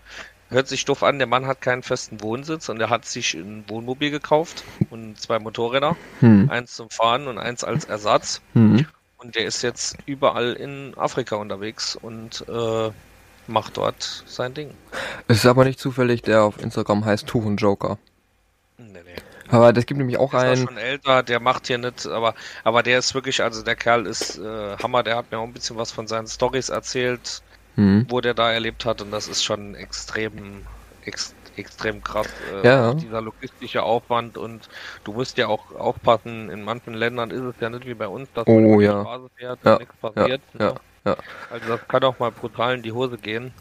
hört sich doof an, der Mann hat keinen festen Wohnsitz und er hat sich ein Wohnmobil gekauft und zwei Motorräder, hm. eins zum Fahren und eins als Ersatz. Hm. Und der ist jetzt überall in Afrika unterwegs und äh, macht dort sein Ding. Es ist aber nicht zufällig, der auf Instagram heißt Tourenjoker. Nee, nee. Aber das gibt nämlich auch einen. Der ist schon älter, der macht hier nicht, aber, aber der ist wirklich, also der Kerl ist äh, Hammer, der hat mir auch ein bisschen was von seinen Stories erzählt mhm. wo der da erlebt hat. Und das ist schon extrem, ex, extrem krass, äh, ja. dieser logistische Aufwand. Und du musst ja auch aufpassen, in manchen Ländern ist es ja nicht wie bei uns, dass oh, man ja. die Straße fährt ja. und nichts passiert. Ja. Ne? Ja. Also das kann auch mal brutal in die Hose gehen.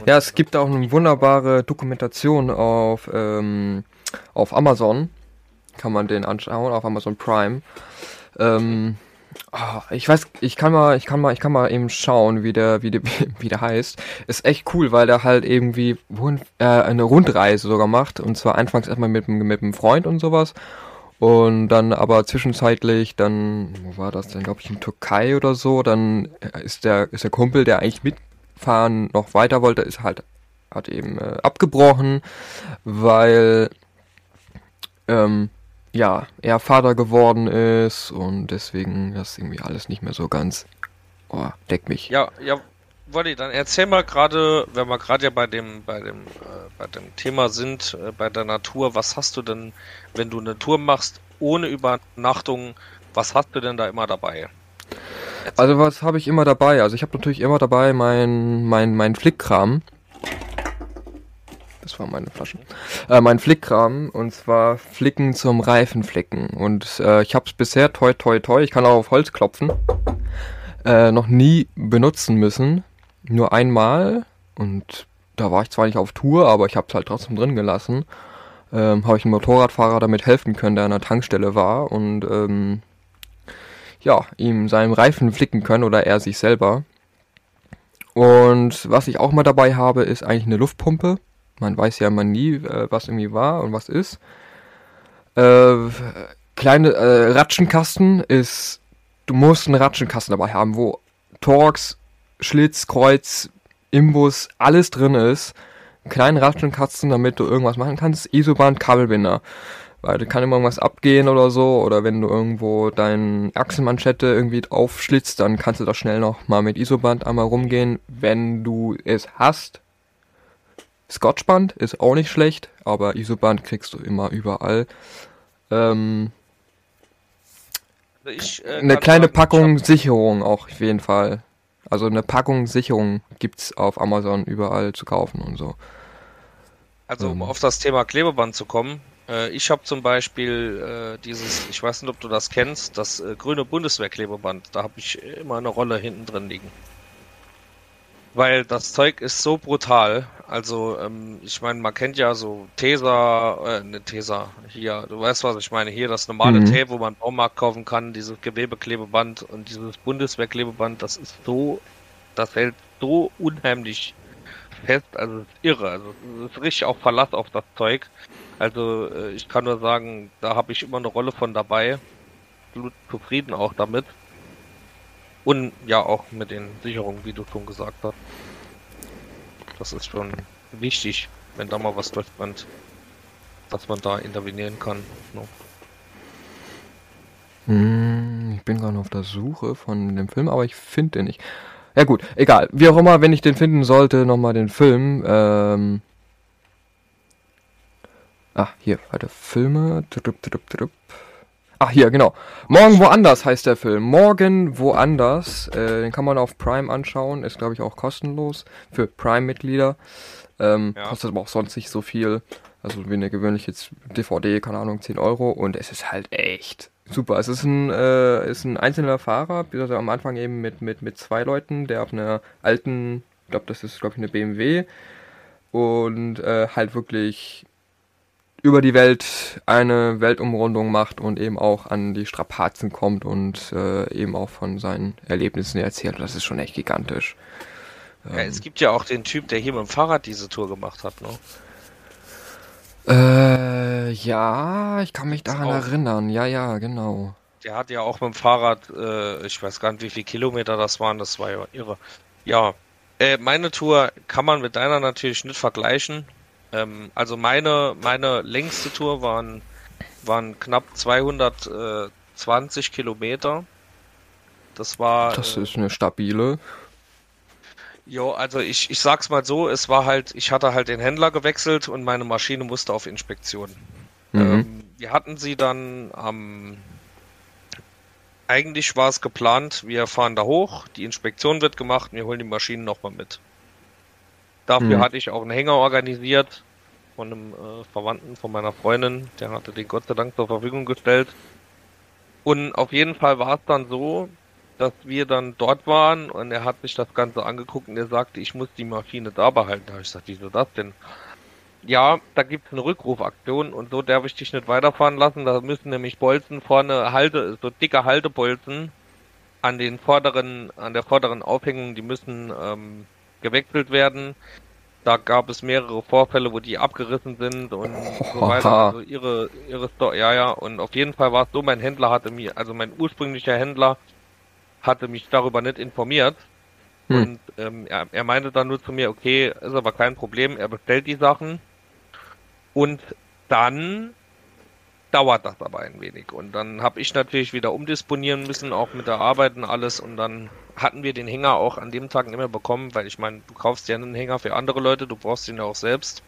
Und ja, es gibt auch eine wunderbare Dokumentation auf, ähm, auf Amazon. Kann man den anschauen, auf Amazon Prime. Ähm, Oh, ich weiß, ich kann mal, ich kann mal, ich kann mal eben schauen, wie der, wie der, wie der heißt. Ist echt cool, weil der halt irgendwie äh, eine Rundreise sogar macht. Und zwar anfangs erstmal mit, mit einem Freund und sowas. Und dann aber zwischenzeitlich, dann, wo war das denn, glaube ich, in Türkei oder so, dann ist der, ist der Kumpel, der eigentlich mitfahren noch weiter wollte, ist halt, hat eben äh, abgebrochen, weil, ähm, ja, er Vater geworden ist und deswegen das irgendwie alles nicht mehr so ganz, oh, deckt mich. Ja, ja, Wolli, dann erzähl mal gerade, wenn wir gerade ja bei dem, bei dem, äh, bei dem Thema sind, äh, bei der Natur, was hast du denn, wenn du eine Tour machst ohne Übernachtung, was hast du denn da immer dabei? Erzähl. Also was habe ich immer dabei? Also ich habe natürlich immer dabei mein, mein, mein Flickkram. Das waren meine Flaschen. Äh, mein Flickkram und zwar Flicken zum Reifenflicken. Und äh, ich habe es bisher, toi toi toi, ich kann auch auf Holz klopfen, äh, noch nie benutzen müssen. Nur einmal und da war ich zwar nicht auf Tour, aber ich habe es halt trotzdem drin gelassen. Ähm, habe ich einem Motorradfahrer damit helfen können, der an der Tankstelle war und ähm, ja, ihm seinen Reifen flicken können oder er sich selber. Und was ich auch mal dabei habe, ist eigentlich eine Luftpumpe. Man weiß ja immer nie, äh, was irgendwie war und was ist. Äh, kleine äh, Ratschenkasten ist, du musst einen Ratschenkasten dabei haben, wo Torx, Schlitz, Kreuz, Imbus, alles drin ist. Kleinen Ratschenkasten, damit du irgendwas machen kannst. Isoband, Kabelbinder. Weil da kann immer irgendwas abgehen oder so. Oder wenn du irgendwo deine Achselmanschette irgendwie aufschlitzt, dann kannst du da schnell noch mal mit Isoband einmal rumgehen. Wenn du es hast, Scotchband ist auch nicht schlecht, aber Isoband kriegst du immer überall. Ähm, ich, äh, eine kleine sagen, Packung Sicherung auch auf jeden Fall. Also eine Packung Sicherung gibt's auf Amazon überall zu kaufen und so. Also um ähm. auf das Thema Klebeband zu kommen, äh, ich habe zum Beispiel äh, dieses, ich weiß nicht, ob du das kennst, das äh, grüne Bundeswehrklebeband. Da habe ich immer eine Rolle hinten drin liegen. Weil das Zeug ist so brutal. Also, ähm, ich meine, man kennt ja so Tesa, äh, ne Tesa, hier, du weißt, was ich meine, hier das normale mhm. Tape, wo man Baumarkt kaufen kann, dieses Gewebeklebeband und dieses Bundeswehrklebeband, das ist so, das hält so unheimlich fest, also es ist irre. Also es ist richtig auch Verlass auf das Zeug. Also äh, ich kann nur sagen, da habe ich immer eine Rolle von dabei. Zufrieden auch damit. Und ja, auch mit den Sicherungen, wie du schon gesagt hast. Das ist schon wichtig, wenn da mal was durchbrennt, dass man da intervenieren kann. No. Hm, ich bin gerade auf der Suche von dem Film, aber ich finde den nicht. Ja gut, egal. Wie auch immer, wenn ich den finden sollte, nochmal den Film. Ähm ah, hier, warte, Filme. Drup, drup, drup. Ach, hier, genau. Morgen woanders heißt der Film. Morgen woanders. Äh, den kann man auf Prime anschauen. Ist, glaube ich, auch kostenlos für Prime-Mitglieder. Ähm, ja. Kostet aber auch sonst nicht so viel. Also wie eine gewöhnliche DVD, keine Ahnung, 10 Euro. Und es ist halt echt super. Es ist ein, äh, ist ein einzelner Fahrer, also am Anfang eben mit, mit, mit zwei Leuten, der auf einer alten, ich glaube, das ist, glaube ich, eine BMW. Und äh, halt wirklich über die Welt eine Weltumrundung macht und eben auch an die Strapazen kommt und äh, eben auch von seinen Erlebnissen erzählt. Das ist schon echt gigantisch. Ja, ähm, es gibt ja auch den Typ, der hier mit dem Fahrrad diese Tour gemacht hat, ne? Äh, ja, ich kann mich daran auch, erinnern. Ja, ja, genau. Der hat ja auch mit dem Fahrrad, äh, ich weiß gar nicht, wie viele Kilometer das waren, das war ja irre. Ja, äh, meine Tour kann man mit deiner natürlich nicht vergleichen. Ähm, also meine, meine längste Tour waren, waren knapp 220 Kilometer. Das war. Das ist eine stabile. Jo, also ich, ich sag's mal so, es war halt, ich hatte halt den Händler gewechselt und meine Maschine musste auf Inspektion. Mhm. Ähm, wir hatten sie dann am, eigentlich war es geplant, wir fahren da hoch, die Inspektion wird gemacht, wir holen die Maschinen nochmal mit. Dafür mhm. hatte ich auch einen Hänger organisiert von einem äh, Verwandten von meiner Freundin, der hatte den Gott sei Dank zur Verfügung gestellt. Und auf jeden Fall war es dann so, dass wir dann dort waren und er hat sich das Ganze angeguckt und er sagte, ich muss die Maschine da behalten. Da habe ich gesagt, wieso das denn? Ja, da gibt es eine Rückrufaktion und so darf ich dich nicht weiterfahren lassen. Da müssen nämlich Bolzen vorne Halte, so dicke Haltebolzen an den vorderen, an der vorderen Aufhängung, die müssen ähm, gewechselt werden. Da gab es mehrere Vorfälle, wo die abgerissen sind und so weiter. Also ihre, ihre Story, ja, ja. Und auf jeden Fall war es so, mein Händler hatte mir, also mein ursprünglicher Händler hatte mich darüber nicht informiert. Hm. Und ähm, er, er meinte dann nur zu mir, okay, ist aber kein Problem, er bestellt die Sachen. Und dann dauert das aber ein wenig. Und dann habe ich natürlich wieder umdisponieren müssen, auch mit der Arbeit und alles. Und dann hatten wir den Hänger auch an dem Tag nicht mehr bekommen, weil ich meine, du kaufst ja einen Hänger für andere Leute, du brauchst ihn ja auch selbst.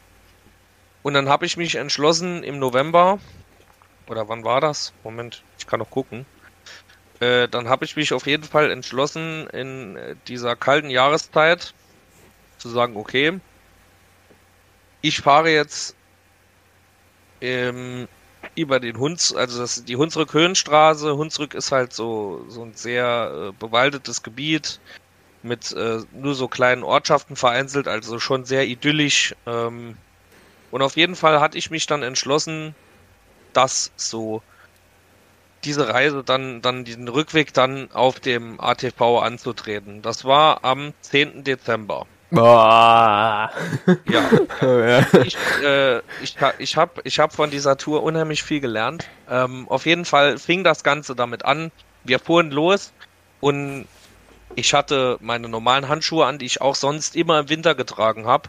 Und dann habe ich mich entschlossen im November, oder wann war das? Moment, ich kann noch gucken. Äh, dann habe ich mich auf jeden Fall entschlossen, in äh, dieser kalten Jahreszeit zu sagen, okay, ich fahre jetzt ähm, über den Huns, also das, die Hunsrück Höhenstraße. Hunsrück ist halt so, so ein sehr äh, bewaldetes Gebiet mit äh, nur so kleinen Ortschaften vereinzelt, also schon sehr idyllisch. Ähm, und auf jeden Fall hatte ich mich dann entschlossen, das so diese Reise dann, dann diesen Rückweg dann auf dem ATV anzutreten. Das war am 10. Dezember. Boah. Ja. Ich, äh, ich, ich habe ich hab von dieser Tour unheimlich viel gelernt. Ähm, auf jeden Fall fing das Ganze damit an. Wir fuhren los und ich hatte meine normalen Handschuhe an, die ich auch sonst immer im Winter getragen habe.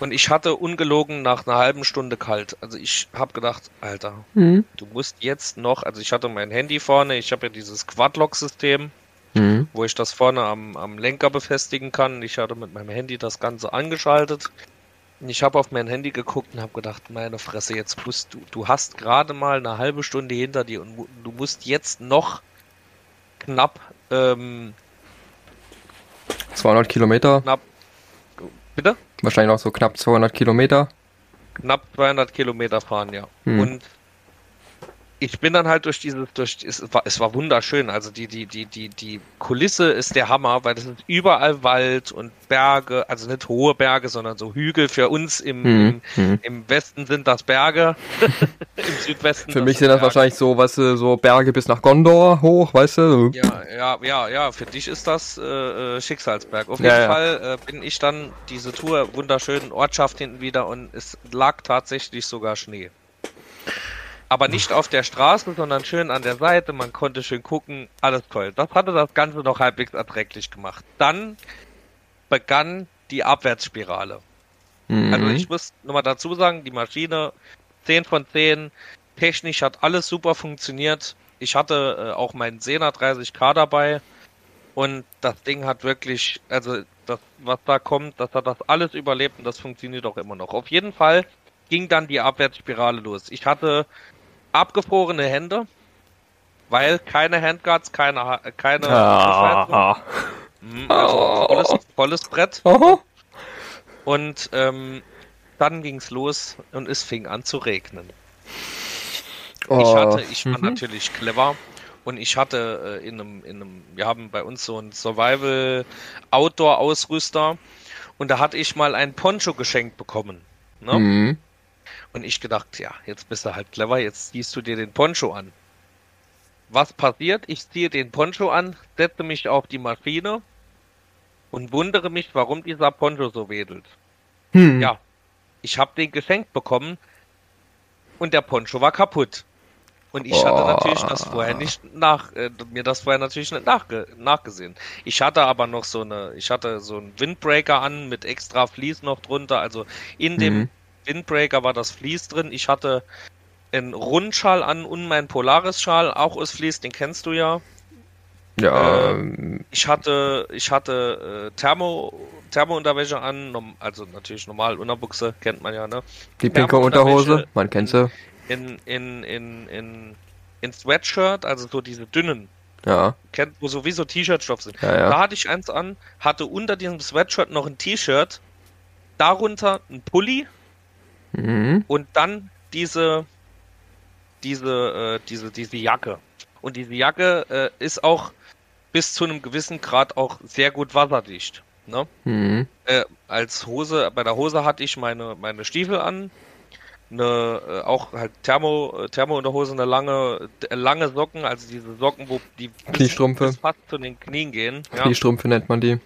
Und ich hatte ungelogen nach einer halben Stunde kalt. Also ich habe gedacht, Alter, mhm. du musst jetzt noch, also ich hatte mein Handy vorne, ich habe ja dieses Quadlock-System, mhm. wo ich das vorne am, am Lenker befestigen kann. Ich hatte mit meinem Handy das Ganze angeschaltet. Ich habe auf mein Handy geguckt und habe gedacht, meine Fresse, jetzt musst du, du hast gerade mal eine halbe Stunde hinter dir und du musst jetzt noch knapp ähm, 200 Kilometer. Knapp, bitte? Wahrscheinlich auch so knapp 200 Kilometer. Knapp 200 Kilometer fahren, ja. Hm. Und ich bin dann halt durch dieses, durch, es war, es war wunderschön. Also die, die, die, die, die Kulisse ist der Hammer, weil es sind überall Wald und Berge, also nicht hohe Berge, sondern so Hügel. Für uns im, mhm. im, hm. im, Westen sind das Berge. Im Südwesten. Für mich sind das Berge. wahrscheinlich so, was so Berge bis nach Gondor hoch, weißt du? Ja, ja, ja, ja. Für dich ist das äh, äh Schicksalsberg. Auf jeden ja, Fall äh, bin ich dann diese Tour wunderschönen Ortschaft hinten wieder und es lag tatsächlich sogar Schnee aber nicht auf der Straße, sondern schön an der Seite. Man konnte schön gucken, alles toll. Das hatte das Ganze noch halbwegs erträglich gemacht. Dann begann die Abwärtsspirale. Mhm. Also ich muss nochmal dazu sagen, die Maschine 10 von 10, technisch hat alles super funktioniert. Ich hatte äh, auch meinen Sena 30K dabei und das Ding hat wirklich, also das, was da kommt, dass er das alles überlebt und das funktioniert auch immer noch. Auf jeden Fall ging dann die Abwärtsspirale los. Ich hatte abgefrorene Hände, weil keine Handguards, keine, keine. Ah, mhm, also volles, volles Brett. Aha. Und ähm, dann ging's los und es fing an zu regnen. Oh. Ich hatte, ich war mhm. natürlich clever und ich hatte äh, in, einem, in einem, wir haben bei uns so einen Survival Outdoor Ausrüster und da hatte ich mal ein Poncho geschenkt bekommen. Ne? Mhm. Und ich gedacht, ja, jetzt bist du halt clever, jetzt ziehst du dir den Poncho an. Was passiert? Ich ziehe den Poncho an, setze mich auf die Maschine und wundere mich, warum dieser Poncho so wedelt. Hm. Ja, ich habe den geschenkt bekommen und der Poncho war kaputt. Und ich hatte natürlich das vorher nicht nach, äh, mir das vorher natürlich nicht nachge nachgesehen. Ich hatte aber noch so eine, ich hatte so einen Windbreaker an mit extra Vlies noch drunter. Also in dem mhm. Windbreaker war das Vlies drin. Ich hatte einen Rundschal an und meinen Polaris-Schal, auch aus Vlies, den kennst du ja. Ja. Äh, ich hatte, ich hatte äh, Thermo, Thermo-Unterwäsche an, also natürlich normal Unterbuchse, kennt man ja, ne? Die pinke Unterhose, man kennt sie in, in, in, in, in Sweatshirt, also so diese dünnen. Ja. Kennt, wo sowieso T-Shirt-Stoff sind. Ja, ja. Da hatte ich eins an, hatte unter diesem Sweatshirt noch ein T-Shirt, darunter ein Pulli mhm. und dann diese, diese, äh, diese, diese Jacke. Und diese Jacke äh, ist auch bis zu einem gewissen Grad auch sehr gut wasserdicht. Ne? Mhm. Äh, als Hose, bei der Hose hatte ich meine, meine Stiefel an, eine äh, auch halt Thermo äh, Thermo-Unterhose, eine lange äh, lange Socken, also diese Socken, wo die Kniestrümpfe fast zu den Knien gehen. Ja. Kniestrümpfe nennt man die.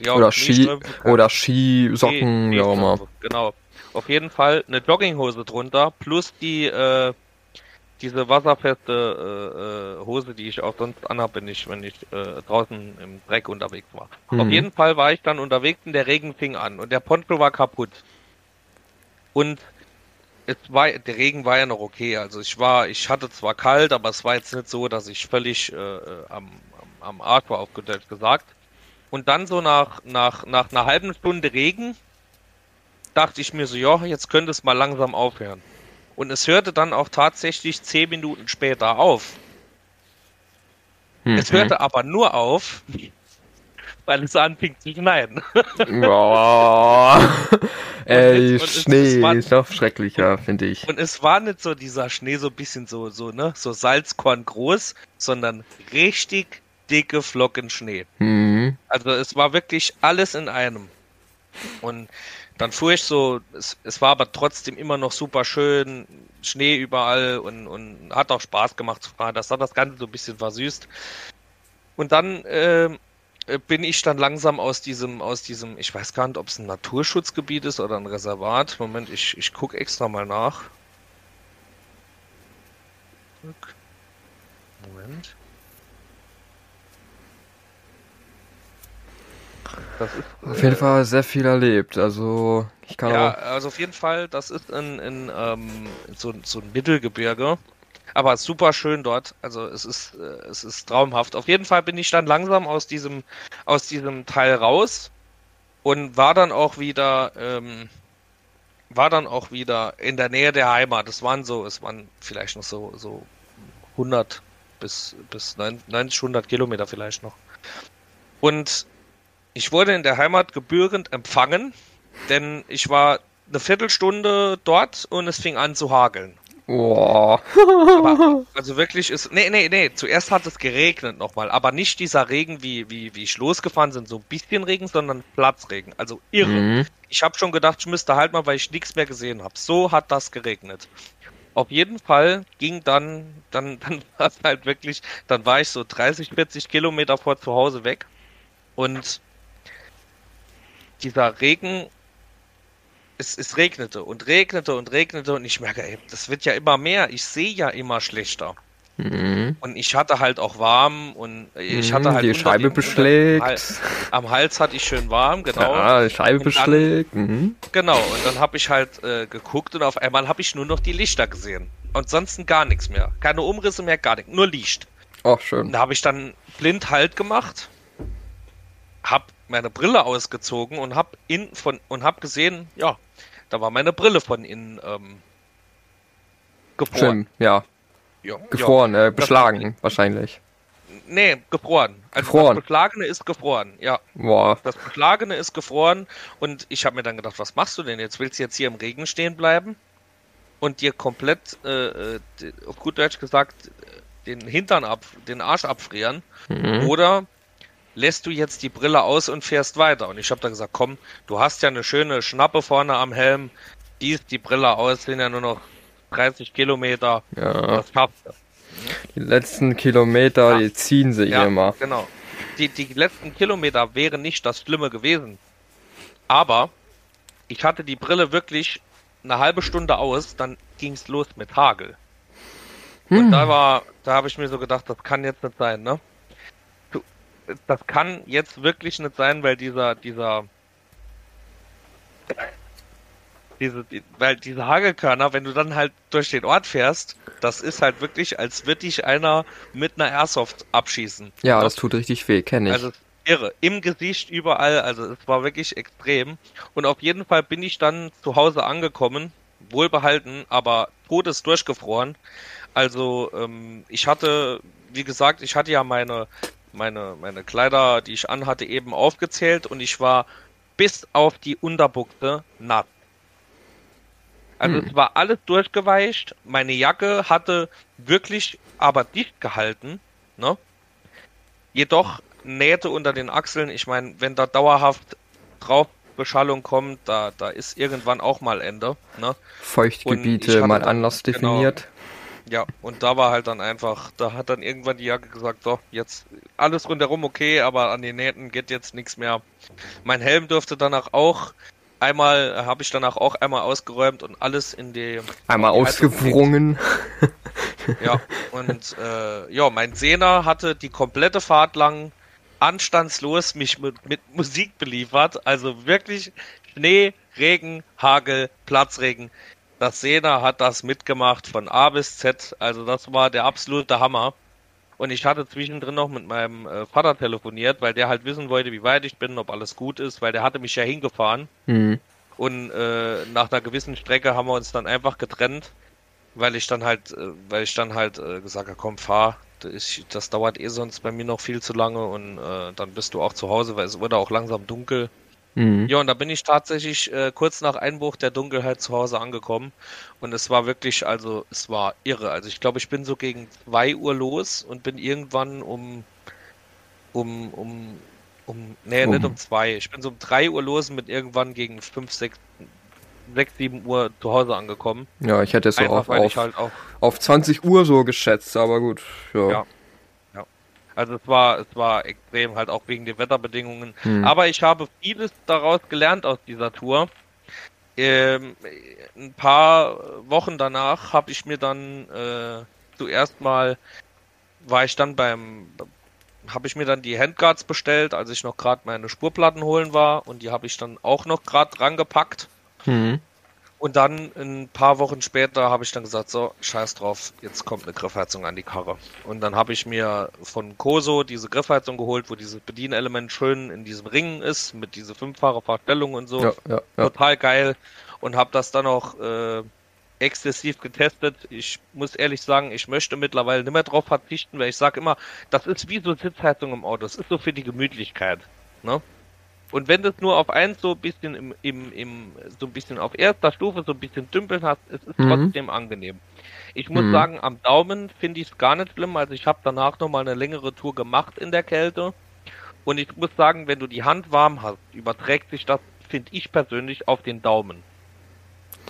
Ja, oder Ski oder Skisocken, wie auch immer. Genau. Auf jeden Fall eine Jogginghose drunter plus die äh, diese wasserfeste äh, Hose, die ich auch sonst anhabe, wenn ich, wenn ich äh, draußen im Dreck unterwegs war. Mhm. Auf jeden Fall war ich dann unterwegs und der Regen fing an und der Poncho war kaputt. Und es war, der Regen war ja noch okay. Also ich war, ich hatte zwar kalt, aber es war jetzt nicht so, dass ich völlig äh, äh am, am, am Arsch war, auf Deutsch gesagt. Und dann so nach, nach, nach einer halben Stunde Regen dachte ich mir so, ja, jetzt könnte es mal langsam aufhören. Und es hörte dann auch tatsächlich zehn Minuten später auf. Mhm. Es hörte aber nur auf, weil es anfing zu schneien. Boah. Ey, und Schnee es, war, ist doch schrecklicher, finde ich. Und es war nicht so dieser Schnee so ein bisschen so, so, ne, so Salzkorn groß, sondern richtig dicke Flocken Schnee. Mhm. Also es war wirklich alles in einem. Und dann fuhr ich so, es, es war aber trotzdem immer noch super schön, Schnee überall und, und hat auch Spaß gemacht zu fahren. Das hat das Ganze so ein bisschen versüßt. Und dann äh, äh, bin ich dann langsam aus diesem, aus diesem, ich weiß gar nicht, ob es ein Naturschutzgebiet ist oder ein Reservat. Moment, ich, ich gucke extra mal nach. Moment. Auf jeden Fall sehr viel erlebt. Also ich kann ja, also auf jeden Fall, das ist in, in ähm, so, so ein Mittelgebirge. Aber super schön dort. Also es ist, äh, es ist traumhaft. Auf jeden Fall bin ich dann langsam aus diesem, aus diesem Teil raus und war dann auch wieder, ähm, war dann auch wieder in der Nähe der Heimat. Es waren so, es waren vielleicht noch so, so 100 bis, bis 90, 100 Kilometer vielleicht noch. Und ich wurde in der Heimat gebührend empfangen, denn ich war eine Viertelstunde dort und es fing an zu hageln. Boah. aber, also wirklich ist. Nee, nee, nee. Zuerst hat es geregnet nochmal. Aber nicht dieser Regen, wie, wie, wie ich losgefahren bin, so ein bisschen Regen, sondern Platzregen. Also irre. Mhm. Ich habe schon gedacht, ich müsste halt mal, weil ich nichts mehr gesehen habe. So hat das geregnet. Auf jeden Fall ging dann, dann, dann war es halt wirklich, dann war ich so 30, 40 Kilometer vor zu Hause weg. Und dieser Regen es, es regnete und regnete und regnete und ich merke, ey, das wird ja immer mehr. Ich sehe ja immer schlechter. Mhm. Und ich hatte halt auch warm und ich mhm, hatte halt. Die Scheibe den, beschlägt. Hals, am Hals hatte ich schön warm, genau. Ja, die Scheibe und beschlägt. Dann, mhm. Genau, und dann habe ich halt äh, geguckt und auf einmal habe ich nur noch die Lichter gesehen. Und sonst gar nichts mehr. Keine Umrisse mehr, gar nichts. Nur Licht. Ach, schön. Und da habe ich dann blind Halt gemacht, hab meine Brille ausgezogen und hab in von und hab gesehen, ja, da war meine Brille von innen ähm, gefroren. Schön, ja. ja gefroren, ja. Äh, beschlagen wahrscheinlich. Nee, gefroren. Also gefroren. das Beschlagene ist gefroren, ja. Boah. Das Beschlagene ist gefroren und ich habe mir dann gedacht, was machst du denn jetzt? Willst du jetzt hier im Regen stehen bleiben und dir komplett, äh, äh auf gut Deutsch gesagt, den Hintern ab, den Arsch abfrieren? Mhm. Oder lässt du jetzt die Brille aus und fährst weiter? Und ich habe dann gesagt, komm, du hast ja eine schöne Schnappe vorne am Helm, die ist die Brille aus, sind ja nur noch 30 Kilometer. Ja. Das schaffst du. Die letzten Kilometer, ja. die ziehen sich ja, immer. Genau. Die, die letzten Kilometer wären nicht das Schlimme gewesen. Aber ich hatte die Brille wirklich eine halbe Stunde aus, dann ging es los mit Hagel. Hm. Und da war, da habe ich mir so gedacht, das kann jetzt nicht sein, ne? Das kann jetzt wirklich nicht sein, weil dieser, dieser diese, die, weil diese Hagelkörner, wenn du dann halt durch den Ort fährst, das ist halt wirklich, als würde dich einer mit einer Airsoft abschießen. Ja, das tut richtig weh, kenne ich. Also irre. Im Gesicht, überall, also es war wirklich extrem. Und auf jeden Fall bin ich dann zu Hause angekommen, wohlbehalten, aber todes durchgefroren. Also ähm, ich hatte, wie gesagt, ich hatte ja meine, meine, meine Kleider, die ich anhatte, eben aufgezählt und ich war bis auf die Unterbuchse nass. Also hm. es war alles durchgeweicht. Meine Jacke hatte wirklich aber dicht gehalten. Ne? Jedoch Nähte unter den Achseln. Ich meine, wenn da dauerhaft Draufbeschallung kommt, da, da ist irgendwann auch mal Ende. Ne? Feuchtgebiete mal anders genau, definiert. Ja, und da war halt dann einfach, da hat dann irgendwann die Jacke gesagt, so, jetzt alles rundherum okay, aber an den Nähten geht jetzt nichts mehr. Mein Helm dürfte danach auch Einmal habe ich danach auch einmal ausgeräumt und alles in die. Einmal die ausgewrungen. ja, und äh, ja, mein Sehner hatte die komplette Fahrt lang anstandslos mich mit, mit Musik beliefert. Also wirklich Schnee, Regen, Hagel, Platzregen. Das Sehner hat das mitgemacht von A bis Z. Also das war der absolute Hammer. Und ich hatte zwischendrin noch mit meinem äh, Vater telefoniert, weil der halt wissen wollte, wie weit ich bin, ob alles gut ist, weil der hatte mich ja hingefahren. Mhm. Und äh, nach einer gewissen Strecke haben wir uns dann einfach getrennt, weil ich dann halt, äh, weil ich dann halt äh, gesagt habe, komm, fahr, das, das, dauert eh sonst bei mir noch viel zu lange und dann bist du auch zu Hause, weil es wurde auch langsam dunkel. Mhm. Ja, und da bin ich tatsächlich äh, kurz nach Einbruch der Dunkelheit zu Hause angekommen. Und es war wirklich, also es war irre. Also ich glaube, ich bin so gegen 2 Uhr los und bin irgendwann um, um, um, um, nee, um. nicht um 2. Ich bin so um 3 Uhr los und bin irgendwann gegen 5, 6, 6, 7 Uhr zu Hause angekommen. Ja, ich hätte es so auf, auf, halt auf 20 Uhr so geschätzt, aber gut. Ja. ja. Also es war, es war extrem, halt auch wegen den Wetterbedingungen. Hm. Aber ich habe vieles daraus gelernt aus dieser Tour. Ähm, ein paar Wochen danach habe ich mir dann äh, zuerst mal, war ich dann beim, habe ich mir dann die Handguards bestellt, als ich noch gerade meine Spurplatten holen war und die habe ich dann auch noch gerade dran gepackt. Und dann ein paar Wochen später habe ich dann gesagt, so, scheiß drauf, jetzt kommt eine Griffheizung an die Karre. Und dann habe ich mir von Koso diese Griffheizung geholt, wo dieses Bedienelement schön in diesem Ring ist, mit dieser Fünffahrer-Verstellung und so. Ja, ja, ja. Total geil. Und habe das dann auch äh, exzessiv getestet. Ich muss ehrlich sagen, ich möchte mittlerweile nicht mehr drauf verzichten, weil ich sage immer, das ist wie so Sitzheizung im Auto. Das ist so für die Gemütlichkeit. Ne? Und wenn du es nur auf eins so ein bisschen im, im, im, so ein bisschen auf erster Stufe so ein bisschen dümpeln hast, es ist mhm. trotzdem angenehm. Ich muss mhm. sagen, am Daumen finde ich es gar nicht schlimm. Also ich habe danach nochmal eine längere Tour gemacht in der Kälte. Und ich muss sagen, wenn du die Hand warm hast, überträgt sich das, finde ich persönlich, auf den Daumen.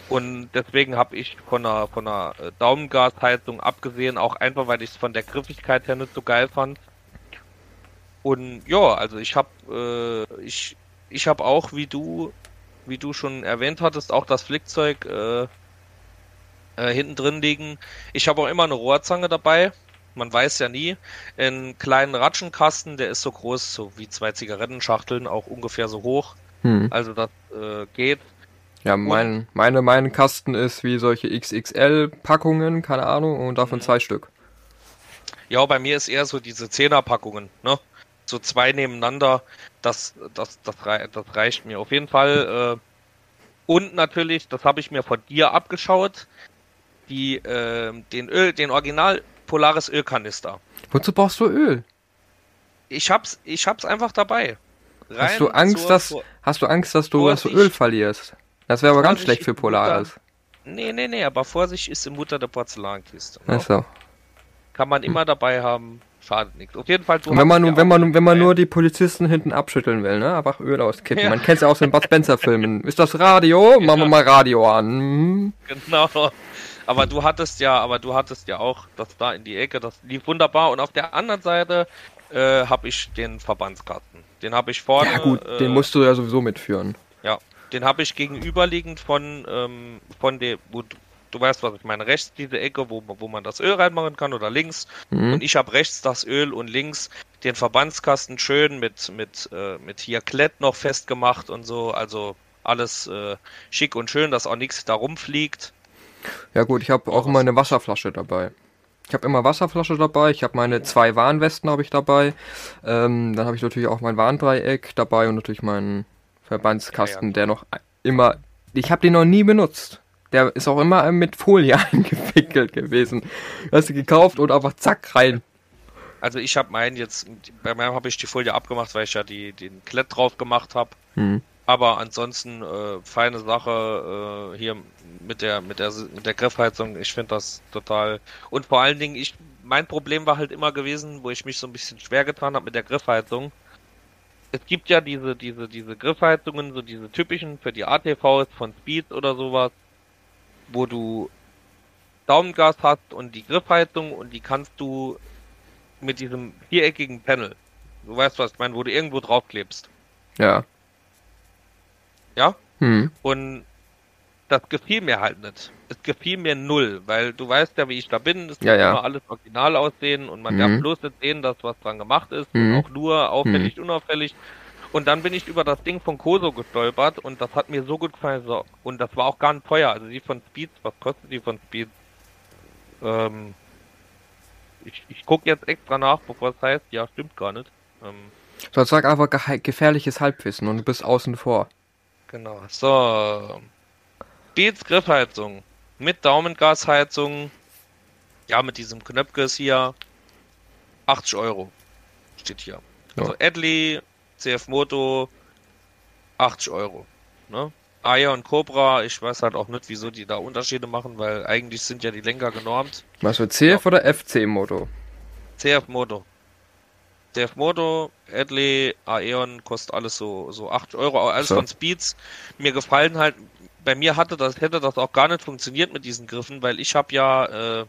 Und deswegen habe ich von einer, von einer äh, Daumengasheizung abgesehen, auch einfach, weil ich es von der Griffigkeit her nicht so geil fand, und ja, also ich habe äh, ich ich habe auch wie du wie du schon erwähnt hattest auch das Flickzeug äh, äh, hinten drin liegen. Ich habe auch immer eine Rohrzange dabei, Man weiß ja nie. Einen kleinen Ratschenkasten, der ist so groß, so wie zwei Zigarettenschachteln, auch ungefähr so hoch. Hm. Also das äh, geht. Ja, mein, meine, mein Kasten ist wie solche XXL-Packungen, keine Ahnung, und davon Mhm. zwei Stück. Ja, bei mir ist eher so diese Zehnerpackungen, ne? So zwei nebeneinander, das, das, das, das reicht mir auf jeden Fall. Äh, und natürlich, das habe ich mir von dir abgeschaut, die, äh, den Öl, den Original Polaris Ölkanister. Wozu brauchst du Öl? Ich hab's, ich hab's einfach dabei. Hast du Rein Angst, zur- dass, zur- hast du Angst, dass du das Vorsicht. Öl verlierst? Das wäre aber ganz schlecht für Polaris. Nee, nee, nee, aber Vorsicht ist die Mutter der Porzellankiste. Ne? Achso. Kann man immer dabei haben, schadet nichts. Auf jeden Fall, Und wenn man, nun, wenn man, wenn man nur die Polizisten hinten abschütteln will, ne? Einfach Öl auskippen. Ja. Man kennt es ja aus den Bud Spencer Filmen. Ist das Radio? Machen wir mal Radio an. Hm. Genau. Aber du hattest ja, aber du hattest ja auch das da in die Ecke, das lief wunderbar. Und auf der anderen Seite äh, habe ich den Verbandskasten. Den habe ich vorne. Ja gut, äh, den musst du ja sowieso mitführen. Ja, den habe ich gegenüberliegend von ähm, von dem, wo du, weißt, was ich meine, rechts diese Ecke, wo, wo man das Öl reinmachen kann oder links. Mhm. Und ich habe rechts das Öl und links den Verbandskasten schön mit mit äh, mit hier Klett noch festgemacht und so. Also alles äh, schick und schön, dass auch nichts da rumfliegt. Ja gut, ich habe auch immer eine Wasserflasche dabei. Ich habe immer Wasserflasche dabei. Ich habe meine zwei Warnwesten habe ich dabei. Ähm, dann habe ich natürlich auch mein Warndreieck dabei und natürlich meinen Verbandskasten, Ja, ja, der noch immer. Ich habe den noch nie benutzt. Der ist auch immer mit Folie eingewickelt gewesen. Hast du gekauft und einfach zack rein. Also ich habe meinen jetzt, bei meinem habe ich die Folie abgemacht, weil ich ja die, den Klett drauf gemacht habe. Hm. Aber ansonsten äh, feine Sache äh, hier mit der mit der mit der Griffheizung. Ich finde das total und vor allen Dingen ich mein Problem war halt immer gewesen, wo ich mich so ein bisschen schwer getan habe mit der Griffheizung. Es gibt ja diese diese diese Griffheizungen, so diese typischen für die ATVs von Speed oder sowas, wo du Daumengas hast und die Griffheizung und die kannst du mit diesem viereckigen Panel. Du weißt was ich meine, wo du irgendwo draufklebst. Ja. Ja? Hm. Und das gefiel mir halt nicht. Es gefiel mir null, weil du weißt ja, wie ich da bin. Es Ja, muss ja. immer alles original aussehen und man Mhm. darf bloß nicht sehen, dass was dran gemacht ist Mhm. und auch nur auffällig, unauffällig. Und dann bin ich über das Ding von Koso gestolpert und das hat mir so gut gefallen. So. Und das war auch gar nicht teuer. Also die von Speed, was kostet die von Speed? Ähm, ich ich gucke jetzt extra nach, bevor es heißt, ja, stimmt gar nicht. Ähm, Sonst sag einfach gehe- gefährliches Halbwissen und du bist außen vor. Genau. So. Beats Griffheizung. Mit Daumengasheizung. Ja, mit diesem Knöpkes hier. 80 Euro. Steht hier. Also Adley, CF Moto, 80 Euro. Ne? Aya und Cobra, ich weiß halt auch nicht, wieso die da Unterschiede machen, weil eigentlich sind ja die Lenker genormt. Was für CF oder FC-Moto? CF Moto. CF Moto, Adley, Aeon, kostet alles so, so 8 Euro, alles So. von Speeds. Mir gefallen halt, bei mir hatte das, hätte das auch gar nicht funktioniert mit diesen Griffen, weil ich habe ja, äh,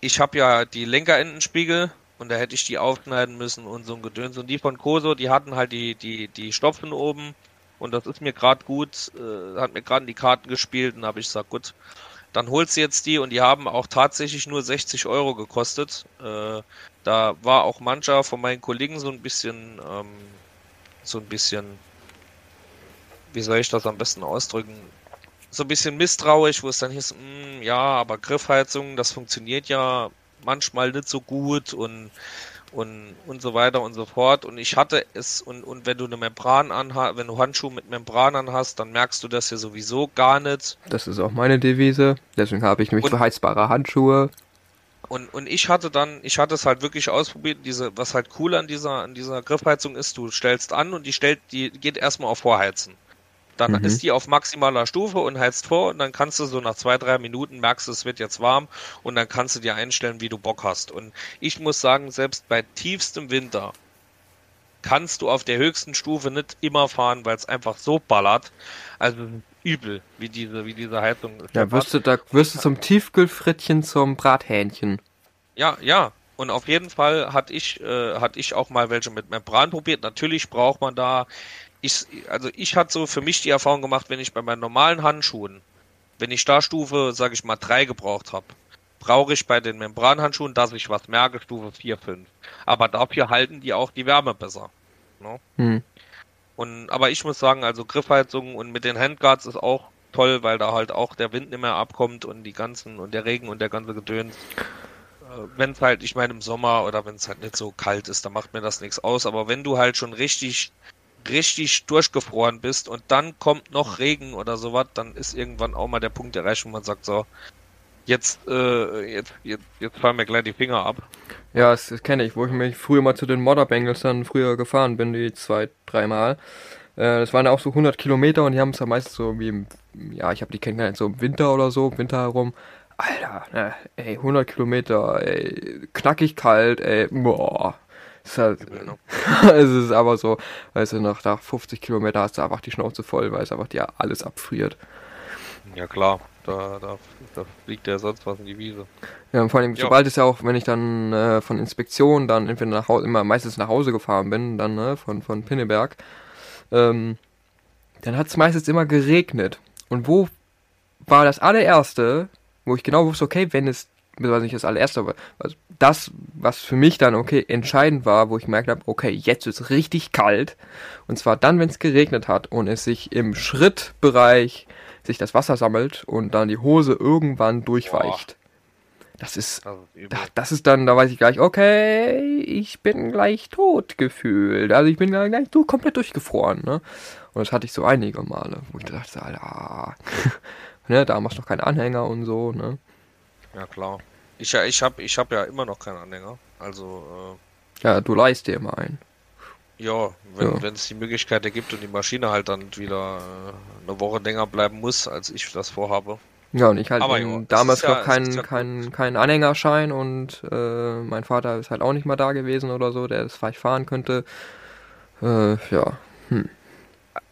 ich habe ja die Lenkerendenspiegel und da hätte ich die aufschneiden müssen und so ein Gedöns. Und die von Koso, die hatten halt die, die, die Stopfen oben und das ist mir gerade gut, äh, hat mir gerade die Karten gespielt und habe ich gesagt, gut, dann holst du jetzt die und die haben auch tatsächlich nur 60 Euro gekostet. Äh, da war auch mancher von meinen Kollegen so ein bisschen, ähm, so ein bisschen, wie soll ich das am besten ausdrücken? So ein bisschen misstrauisch, wo es dann hieß, "Hm, ja, aber Griffheizung, das funktioniert ja manchmal nicht so gut und und und so weiter und so fort. Und ich hatte es und und wenn du eine Membran anhast, wenn du Handschuhe mit Membran anhast, dann merkst du das ja sowieso gar nicht. Das ist auch meine Devise. Deswegen habe ich nämlich Und- verheizbare Handschuhe. Und, und ich hatte dann, ich hatte es halt wirklich ausprobiert, diese, was halt cool an dieser, an dieser Griffheizung ist, du stellst an und die stellt, die geht erstmal auf Vorheizen. Dann Mhm. ist die auf maximaler Stufe und heizt vor und dann kannst du so nach zwei, drei Minuten merkst du, es wird jetzt warm und dann kannst du dir einstellen, wie du Bock hast. Und ich muss sagen, selbst bei tiefstem Winter kannst du auf der höchsten Stufe nicht immer fahren, weil es einfach so ballert. Also übel, wie diese, wie diese Heizung ist. Ja, wirst du, da wirst du zum Tiefkühlfrittchen zum Brathähnchen. Ja, ja. Und auf jeden Fall hatte ich, äh, hatte ich auch mal welche mit Membran probiert. Natürlich braucht man da, ich, also ich hatte so für mich die Erfahrung gemacht, wenn ich bei meinen normalen Handschuhen, wenn ich da Stufe, sage ich mal, drei gebraucht habe, brauche ich bei den Membranhandschuhen, dass ich was merke, Stufe 4, 5. Aber dafür halten die auch die Wärme besser. Ne? Hm. Und, aber ich muss sagen, also Griffheizung und mit den Handguards ist auch toll, weil da halt auch der Wind nicht mehr abkommt und die ganzen und der Regen und der ganze Gedöns. Äh, wenn es halt, ich meine im Sommer oder wenn es halt nicht so kalt ist, dann macht mir das nichts aus. Aber wenn du halt schon richtig, richtig durchgefroren bist und dann kommt noch Regen oder sowas, dann ist irgendwann auch mal der Punkt erreicht, wo man sagt so, jetzt, äh, jetzt, jetzt, jetzt fallen mir gleich die Finger ab. Ja, das, das kenne ich, wo ich mich früher mal zu den Modder Bengals dann früher gefahren bin, die zwei, dreimal. Äh, das waren auch so 100 Kilometer und die haben es ja meist so wie im, ja, ich habe die kennengelernt, so im Winter oder so, im Winter herum. Alter, ne, ey, 100 Kilometer, ey, knackig kalt, ey, boah. Ist halt, es ist aber so, weißt du, nach, nach 50 Kilometer hast du einfach die Schnauze voll, weil es einfach dir alles abfriert. Ja klar, da, da, da fliegt ja sonst was in die Wiese. Ja, und vor allem, sobald es ja auch, wenn ich dann äh, von Inspektion dann entweder nach Hause, immer meistens nach Hause gefahren bin, dann ne, von, von Pinneberg, ähm, dann hat es meistens immer geregnet. Und wo war das allererste, wo ich genau wusste, okay, wenn es, beziehungsweise nicht das allererste, aber also das, was für mich dann, okay, entscheidend war, wo ich gemerkt habe, okay, jetzt ist es richtig kalt. Und zwar dann, wenn es geregnet hat und es sich im Schrittbereich sich das Wasser sammelt und dann die Hose irgendwann durchweicht. Das ist, das, ist dann, da weiß ich gleich, okay, ich bin gleich tot gefühlt. Also ich bin gleich du komplett durchgefroren, ne? Und das hatte ich so einige Male, wo ich dachte, Alter, ne, da machst du noch keinen Anhänger und so, ne? Ja klar. Ich, ich habe ich hab ja immer noch keinen Anhänger. Also, äh, Ja, du leist dir immer einen. Ja, wenn ja. es die Möglichkeit ergibt und die Maschine halt dann wieder äh, eine Woche länger bleiben muss, als ich das vorhabe, ja, und ich halt jo, damals noch ja, keinen ja kein, kein Anhängerschein und äh, mein Vater ist halt auch nicht mal da gewesen oder so, der das vielleicht fahren könnte. Äh, ja. Hm.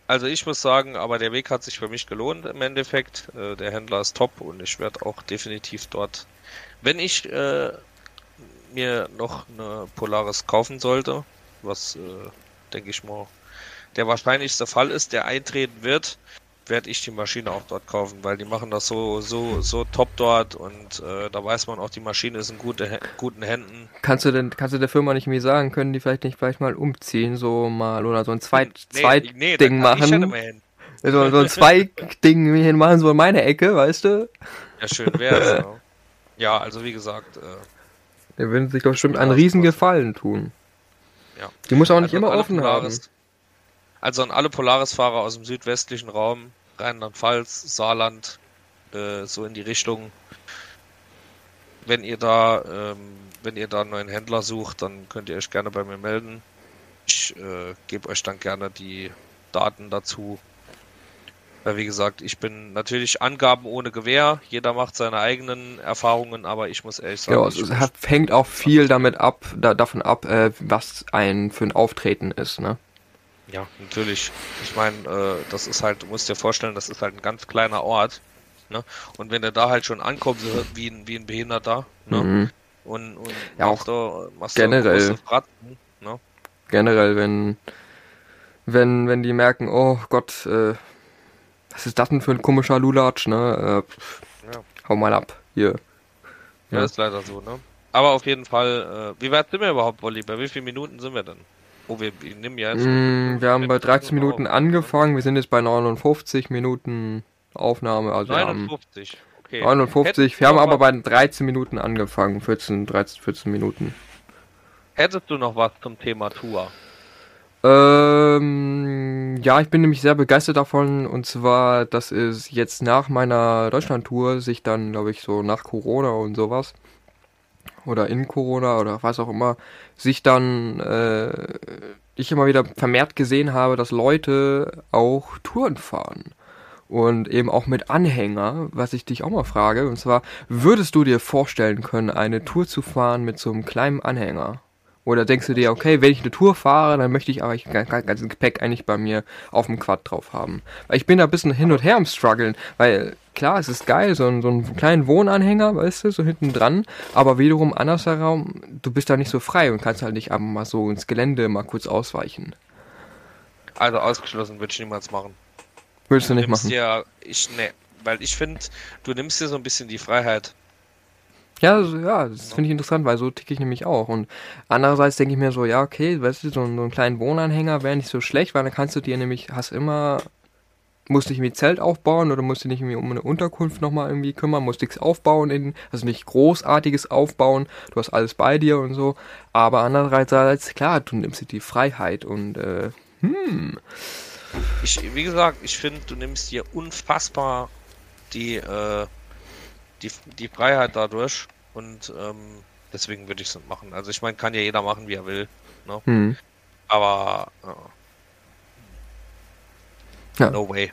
Also ich muss sagen, aber der Weg hat sich für mich gelohnt im Endeffekt. Äh, der Händler ist top und ich werde auch definitiv dort, wenn ich äh, mir noch eine Polaris kaufen sollte, was äh, denke ich mal der wahrscheinlichste Fall ist, der eintreten wird, werde ich die Maschine auch dort kaufen, weil die machen das so so so top dort und äh, da weiß man auch, die Maschine ist in gute, guten Händen. Kannst du denn kannst du der Firma nicht mehr sagen, können die vielleicht nicht vielleicht mal umziehen so mal oder so ein Zweit nee, Zweit nee, Ding machen? So, so ein Zweig-Ding hin machen, so in meine Ecke, weißt du? Ja, schön wär's. ja. ja, also wie gesagt. Äh, der würde sich doch bestimmt einen riesen Gefallen tun. Ja. Die muss auch nicht also immer offen haben. Also an alle Polaris-Fahrer aus dem südwestlichen Raum, Rheinland-Pfalz, Saarland, äh, so in die Richtung. Wenn ihr da, ähm, wenn ihr da einen neuen Händler sucht, dann könnt ihr euch gerne bei mir melden. Ich äh, gebe euch dann gerne die Daten dazu. Weil wie gesagt, ich bin natürlich Angaben ohne Gewehr. Jeder macht seine eigenen Erfahrungen, aber ich muss ehrlich sagen. Ja, es hat, hängt auch viel damit ab, da, davon ab, äh, was ein für ein Auftreten ist, ne? Ja, natürlich. Ich meine, äh, das ist halt, du musst dir vorstellen, das ist halt ein ganz kleiner Ort. Ne? Und wenn du da halt schon ankommst, wie ein, wie ein Behinderter, ne? Mhm. Und, und ja, auch da, machst generell. Braten, ne? Generell, wenn, wenn, wenn die merken, oh Gott, äh, was ist das denn für ein komischer Lulatsch, ne? Äh, ja. Hau mal ab, hier. Ja, ja, ist leider so, ne? Aber auf jeden Fall, äh, wie weit sind wir überhaupt, Wolli? Bei wie vielen Minuten sind wir denn? Oh, wir, wir nehmen ja jetzt. Mm, wir haben bei 13 Minuten angefangen, wir sind jetzt bei 59 Minuten Aufnahme. Also 59, okay. 59, wir haben aber bei 13 Minuten angefangen, 14, 13, 14 Minuten. Hättest du noch was zum Thema Tour? Ähm, ja, ich bin nämlich sehr begeistert davon und zwar, dass es jetzt nach meiner Deutschland-Tour sich dann, glaube ich, so nach Corona und sowas oder in Corona oder was auch immer, sich dann äh, ich immer wieder vermehrt gesehen habe, dass Leute auch Touren fahren. Und eben auch mit Anhänger, was ich dich auch mal frage. Und zwar, würdest du dir vorstellen können, eine Tour zu fahren mit so einem kleinen Anhänger? Oder denkst du dir, okay, wenn ich eine Tour fahre, dann möchte ich aber ganzen Gepäck eigentlich bei mir auf dem Quad drauf haben. Weil ich bin da ein bisschen hin und her am struggeln, weil klar, es ist geil, so, ein, so einen kleinen Wohnanhänger, weißt du, so hinten dran, aber wiederum andersherum, du bist da nicht so frei und kannst halt nicht einfach mal so ins Gelände mal kurz ausweichen. Also ausgeschlossen würde ich niemals machen. Würdest du, du nicht machen? Ja, ich, ne, weil ich finde, du nimmst dir so ein bisschen die Freiheit. Ja, so, ja, das finde ich interessant, weil so ticke ich nämlich auch. Und andererseits denke ich mir so, ja, okay, weißt du, so, so einen kleinen Wohnanhänger wäre nicht so schlecht, weil dann kannst du dir nämlich, hast immer, musst dich irgendwie Zelt aufbauen oder musst dich nicht irgendwie um eine Unterkunft nochmal irgendwie kümmern, musst nichts aufbauen, in, also nicht großartiges aufbauen, du hast alles bei dir und so. Aber andererseits, klar, du nimmst dir die Freiheit und, äh, hm, Ich, wie gesagt, ich finde, du nimmst dir unfassbar die, äh, die, die Freiheit dadurch und ähm, deswegen würde ich es machen. Also ich meine, kann ja jeder machen, wie er will, hm. aber äh, Ja. no way.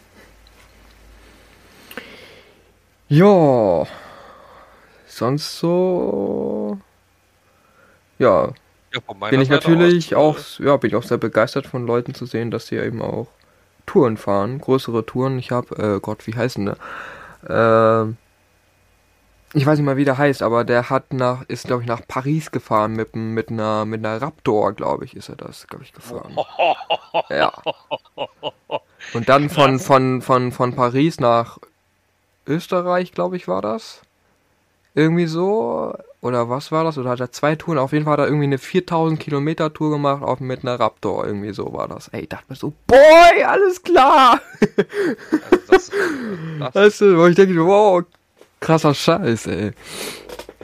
Ja, sonst so, ja, Ja, bin ich Seite natürlich auch, ja, bin ich auch sehr begeistert von Leuten zu sehen, dass sie eben auch Touren fahren, größere Touren. Ich habe, äh, Gott, wie heißt denn der? Ich weiß nicht mal, wie der heißt, aber der hat nach, ist glaube ich nach Paris gefahren mit, mit einer, mit einer Raptor, glaube ich, ist er das, glaube ich, gefahren. Ja. Und dann von, von, von, von Paris nach Österreich, glaube ich, war das. Irgendwie so. Oder was war das? Oder hat er zwei Touren? Auf jeden Fall hat er irgendwie eine 4000 Kilometer Tour gemacht, auch mit einer Raptor. Irgendwie so war das. Ey, ich dachte mir so, boy, alles klar. Also das, das, Weißt du, wo ich denke, wow, krasser Scheiß, ey.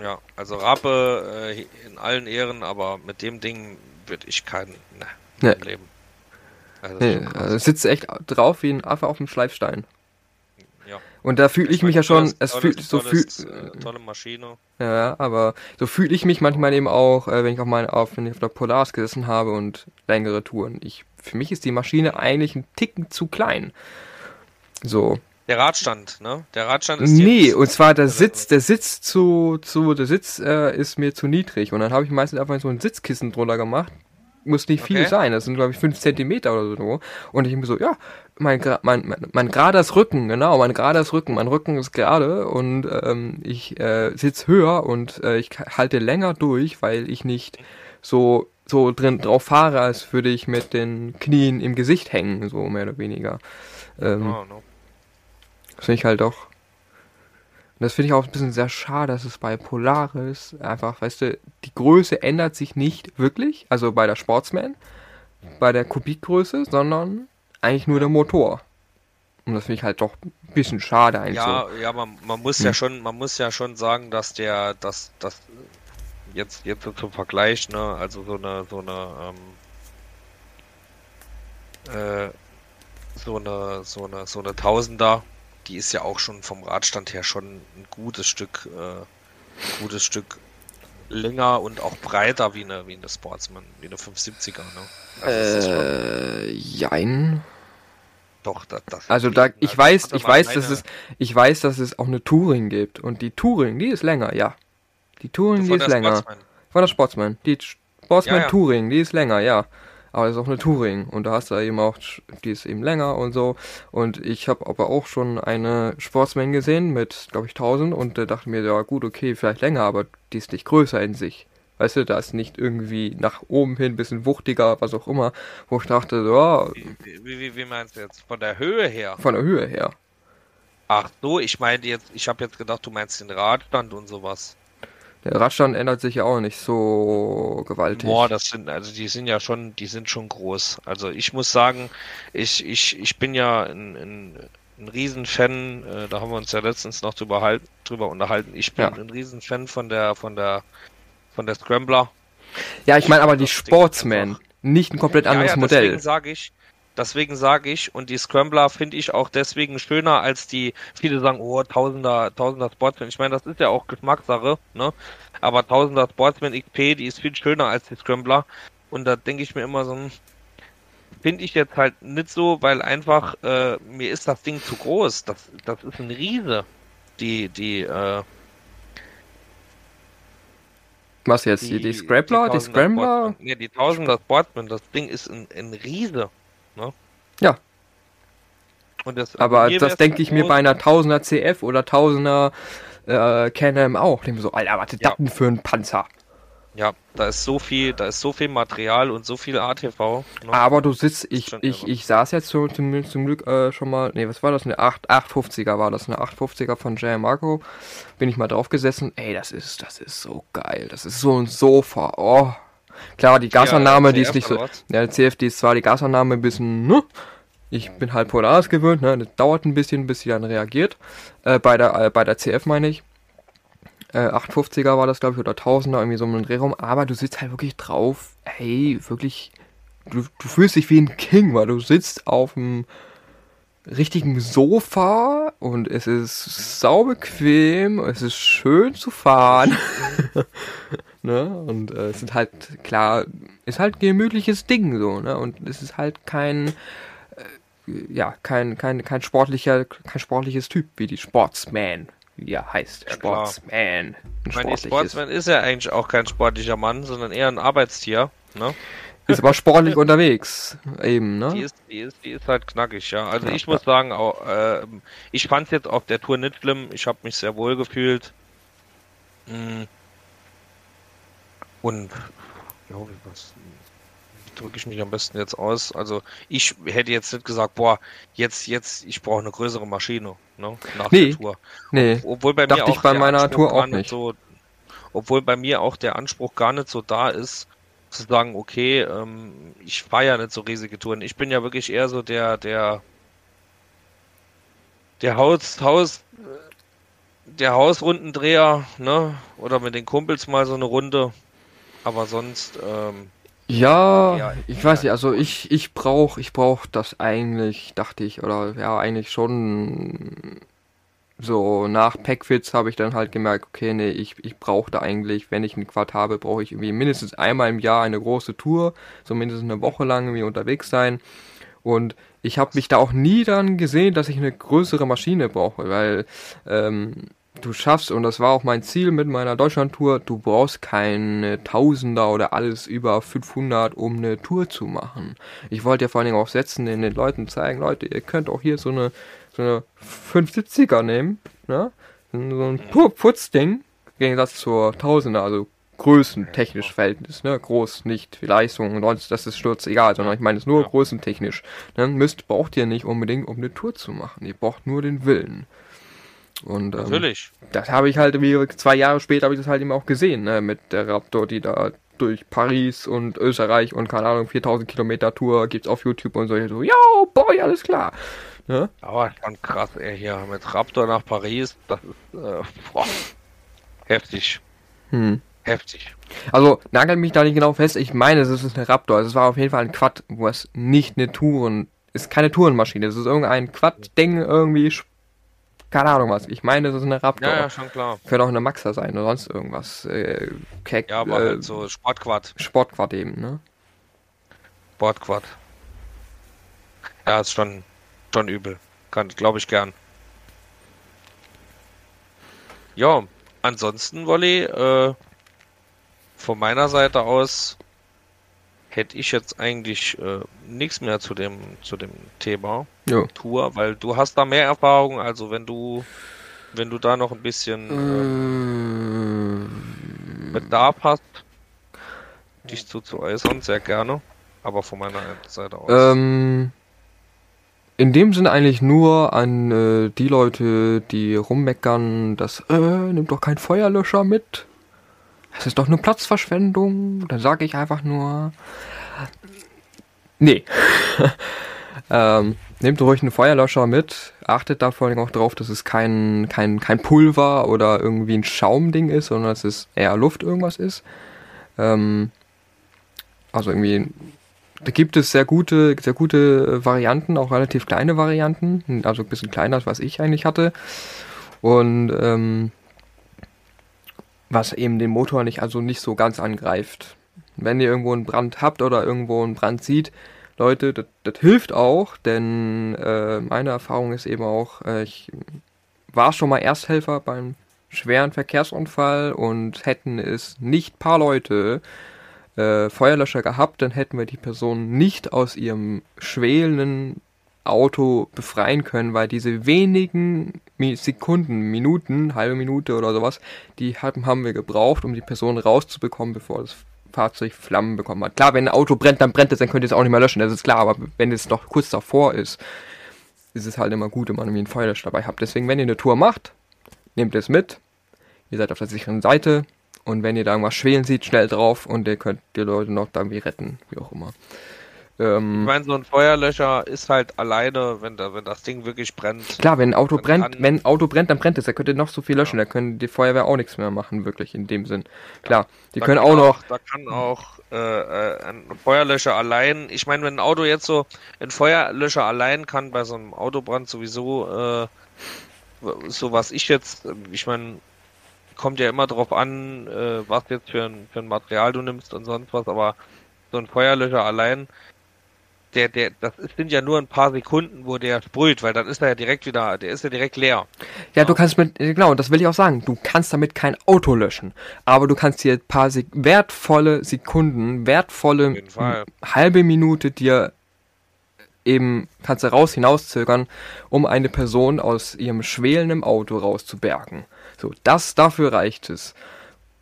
ja, also Rappe äh, in allen Ehren, aber mit dem Ding würde ich keinen ne, Nee. Leben. Also Nee, also sitzt echt drauf wie ein Affe auf dem Schleifstein. ja. Und da fühle ich, mich ja schon, es fühlt so fühlt, Tolles, äh, tolle Maschine. Ja, aber so fühle ich mich manchmal eben auch, äh, wenn ich auf meine, auf, wenn ich auf der Polaris gesessen habe und längere Touren. Ich, für mich ist die Maschine eigentlich ein Ticken zu klein. So. Der Radstand, ne? Der Radstand ist Nee, und zwar der also- Sitz, der Sitz zu, zu, der Sitz äh, ist mir zu niedrig. Und dann habe ich meistens einfach so ein Sitzkissen drunter gemacht. Muss nicht viel Okay. sein, das sind glaube ich 5 Zentimeter oder so. Und ich mir so, ja, mein, mein, mein, mein gerades Rücken, genau, mein gerades Rücken, mein Rücken ist gerade und ähm, ich äh, sitz höher und äh, ich halte länger durch, weil ich nicht so so drin drauf fahre, als würde ich mit den Knien im Gesicht hängen, so mehr oder weniger. Ähm, Oh, no. Das finde ich halt doch. Und das finde ich auch ein bisschen sehr schade, dass es bei Polaris einfach, weißt du, die Größe ändert sich nicht wirklich, also bei der Sportsman, bei der Kubikgröße, sondern eigentlich nur der Motor. Und das finde ich halt doch ein bisschen schade eigentlich Ja, so. ja, man, man muss Hm. ja schon, man muss ja schon sagen, dass der, dass, dass jetzt, jetzt zum Vergleich, ne, also so eine, so eine, ähm, äh, so eine, so eine, so eine Tausender, die ist ja auch schon vom Radstand her schon ein gutes Stück, äh, gutes Stück länger und auch breiter wie eine, wie eine Sportsman, wie eine 570er, ne? Also Äh, jein. doch, das, das Also da, ich weiß, ich weiß, dass es, ich weiß, dass es auch eine Touring gibt. Und die Touring, die ist länger, ja. Die Touring, die ist länger. Sportsman. Von der Sportsman. Die Sportsman Ja, ja. Touring, die ist länger, ja. Aber das ist auch eine Touring. Und da hast du eben auch, die ist eben länger und so. Und ich habe aber auch schon eine Sportsman gesehen mit, glaube ich, 1000. Und da dachte mir, ja gut, okay, vielleicht länger, aber die ist nicht größer in sich. Weißt du, da ist nicht irgendwie nach oben hin ein bisschen wuchtiger, was auch immer. Wo ich dachte, ja, Wie, wie, wie, wie meinst du jetzt? Von der Höhe her? von der Höhe her. Ach so, ich meine jetzt, ich habe jetzt gedacht, du meinst den Radstand und sowas. Der Radstand ändert sich ja auch nicht so gewaltig. Boah, das sind, also die sind ja schon, die sind schon groß. Also ich muss sagen, ich, ich, ich bin ja ein, ein, ein Riesenfan, äh, da haben wir uns ja letztens noch drüber, drüber unterhalten. Ich bin Ja. ein Riesenfan von der, von der, von der Scrambler. ja, ich meine aber die Sportsman. Nicht ein komplett anderes ja, ja, Modell. Deswegen sage ich, deswegen sage ich, und die Scrambler finde ich auch deswegen schöner als die, viele sagen, oh, Tausender, Tausender Sportsman. Ich meine, das ist ja auch Geschmackssache, ne? Aber Tausender Sportsman XP, die ist viel schöner als die Scrambler. Und da denke ich mir immer so, hm, finde ich jetzt halt nicht so, weil einfach, äh, mir ist das Ding zu groß. Das, das ist ein Riese. Die, die, äh, Was jetzt? Die, die Scrambler? Die, Tausender Scrambler? Nee, die Tausender Sportsman, das Ding ist ein, ein Riese. Ne? Ja. Und das, Aber das denke ich mir bei einer 1000er CF oder 1000er äh, Can-Am auch. Ich mir so, Alter, was ist Ja. das für ein Panzer? Ja, da ist so viel, da ist so viel Material und so viel ATV. Ne? Aber du sitzt, ich, ich, ich saß jetzt so zum, zum Glück äh, schon mal, nee, was war das? Eine 8, 850er war das, eine 850er von J. Marco. Bin ich mal drauf gesessen. Ey, das ist, das ist so geil. Das ist so ein Sofa. Oh. Klar, die Gasannahme, ja, die ist nicht so. Ja, der CFD ist zwar die Gasannahme ein bisschen, ne? Ich bin halt Polaris gewöhnt, ne? Das dauert ein bisschen, bis sie dann reagiert. Äh, bei der, äh, bei der CF meine ich äh, 850er war das, glaube ich, oder 1000er, irgendwie so ein Drehraum, aber du sitzt halt wirklich drauf, hey, wirklich, du, du fühlst dich wie ein King, weil du sitzt auf dem richtigen Sofa und es ist saubequem, es ist schön zu fahren. ne? Und äh, es sind halt, klar, ist halt ein gemütliches Ding so, ne? Und es ist halt kein äh, ja, kein, kein, kein sportlicher, kein sportliches Typ wie die Sportsman wie er heißt. Ja, Sportsman. Ich meine, Sportsman ist ja eigentlich auch kein sportlicher Mann, sondern eher ein Arbeitstier. Ne? Ist aber sportlich unterwegs, eben, ne? Die ist, die ist, die ist halt knackig, ja. Also ich muss sagen, auch, äh, ich fand es jetzt auf der Tour nicht schlimm. Ich habe mich sehr wohl gefühlt. Mm. Und ja, was, drücke ich mich am besten jetzt aus. Also ich hätte jetzt nicht gesagt, boah, jetzt, jetzt, ich brauche eine größere Maschine, ne? Nach nee, der Tour. Nee. Obwohl bei Dachte mir auch ich bei meiner Anspruch Tour auch nicht. So, obwohl bei mir auch der Anspruch gar nicht so da ist, zu sagen, okay, ähm, ich fahre ja nicht so riesige Touren. Ich bin ja wirklich eher so der, der, der Haus, Haus, der Hausrundendreher, ne? Oder mit den Kumpels mal so eine Runde. Aber sonst, ähm, ja, ja ich weiß nicht, also ich, ich brauche ich brauch das eigentlich, dachte ich, oder ja, eigentlich schon so nach Packfits habe ich dann halt gemerkt, okay, nee, ich, ich brauche da eigentlich, wenn ich einen Quad habe, brauche ich irgendwie mindestens einmal im Jahr eine große Tour, so mindestens eine Woche lang irgendwie unterwegs sein. Und ich habe mich da auch nie dann gesehen, dass ich eine größere Maschine brauche, weil ähm, du schaffst, und das war auch mein Ziel mit meiner Deutschlandtour, du brauchst keine Tausender oder alles über 500, um eine Tour zu machen. Ich wollte ja vor allen Dingen auch setzen, in den Leuten zeigen, Leute, ihr könnt auch hier so eine, so eine 570er nehmen, ne? So ein pur Putzding, im Gegensatz zur Tausender, also größentechnisch Verhältnis, ne? Groß, nicht Leistung, sonst, das ist Sturz egal, sondern ich meine es nur ja. größentechnisch. Ne? Müsst, braucht ihr nicht unbedingt, um eine Tour zu machen. Ihr braucht nur den Willen. Und, ähm, Natürlich. Das habe ich halt, wie zwei Jahre später habe ich das halt eben auch gesehen, ne, mit der Raptor, die da durch Paris und Österreich und keine Ahnung, 4000 Kilometer Tour gibt's auf YouTube und so. So, yo, boy, alles klar. Ne? Aber schon krass, ey, hier mit Raptor nach Paris, das ist, äh, boah, heftig. Hm. Heftig. Also, nagel mich da nicht genau fest. Ich meine, es ist eine Raptor. Also, es war auf jeden Fall ein Quad, wo es nicht eine Touren, ist keine Tourenmaschine. Es ist irgendein Quad-Ding, irgendwie keine Ahnung was. Ich meine, das ist eine Raptor. Ja, ja, schon klar. Könnte auch eine Maxa sein oder sonst irgendwas. Äh, Keck, ja, aber äh, halt so Sportquad. Sportquad eben, ne? Sportquad. Ja, ist schon, schon übel. Kann, glaube ich, gern. Ja, ansonsten, Wolli, äh, von meiner Seite aus hätte ich jetzt eigentlich äh, nichts mehr zu dem zu dem Thema jo. Tour, weil du hast da mehr Erfahrung, also wenn du wenn du da noch ein bisschen ähm, Bedarf hast, dich zu, zu äußern, sehr gerne, aber von meiner Seite aus. Ähm, in dem Sinne eigentlich nur an äh, die Leute, die rummeckern, dass äh, nimm doch kein Feuerlöscher mit. Es ist doch nur Platzverschwendung. Dann sage ich einfach nur, nee. ähm, nehmt ruhig einen Feuerlöscher mit. Achtet da vor allem auch drauf, dass es kein, kein, kein Pulver oder irgendwie ein Schaumding ist, sondern dass es eher Luft irgendwas ist. Ähm, also irgendwie, da gibt es sehr gute, sehr gute Varianten, auch relativ kleine Varianten, also ein bisschen kleiner als was ich eigentlich hatte. Und ähm, was eben den Motor nicht, also nicht so ganz angreift. Wenn ihr irgendwo einen Brand habt oder irgendwo einen Brand sieht, Leute, das, das hilft auch, denn äh, meine Erfahrung ist eben auch, äh, ich war schon mal Ersthelfer beim schweren Verkehrsunfall und hätten es nicht paar Leute äh, Feuerlöscher gehabt, dann hätten wir die Person nicht aus ihrem schwelenden Auto befreien können, weil diese wenigen Sekunden, Minuten, halbe Minute oder sowas, die haben wir gebraucht, um die Person rauszubekommen, bevor das Fahrzeug Flammen bekommen hat. Klar, wenn ein Auto brennt, dann brennt es, dann könnt ihr es auch nicht mehr löschen, das ist klar, aber wenn es noch kurz davor ist, ist es halt immer gut, wenn man irgendwie einen Feuerlöscher dabei habt. Deswegen, wenn ihr eine Tour macht, nehmt es mit, ihr seid auf der sicheren Seite und wenn ihr da irgendwas schwelen seht, schnell drauf und ihr könnt die Leute noch irgendwie retten, wie auch immer. Ähm, ich meine, so ein Feuerlöscher ist halt alleine, wenn, da, wenn das Ding wirklich brennt. Klar, wenn ein Auto brennt, wenn ein Auto brennt, dann brennt es. Da könnt ihr noch so viel löschen. Ja. Da können die Feuerwehr auch nichts mehr machen, wirklich in dem Sinn. Klar, die können auch noch. Da kann auch äh, äh, ein Feuerlöscher allein. Ich meine, wenn ein Auto jetzt so ein Feuerlöscher allein kann bei so einem Autobrand sowieso äh, so was ich jetzt, ich meine, kommt ja immer drauf an, äh, was jetzt für ein, für ein Material du nimmst und sonst was, aber so ein Feuerlöscher allein der, der, das sind ja nur ein paar Sekunden, wo der sprüht, weil dann ist er ja direkt wieder, der ist ja direkt leer. Ja, du kannst mit, genau, das will ich auch sagen, du kannst damit kein Auto löschen, aber du kannst dir ein paar Sek wertvolle Sekunden, wertvolle halbe Minute dir eben, kannst du raus hinauszögern, um eine Person aus ihrem schwelenden Auto rauszubergen. So, das, dafür reicht es.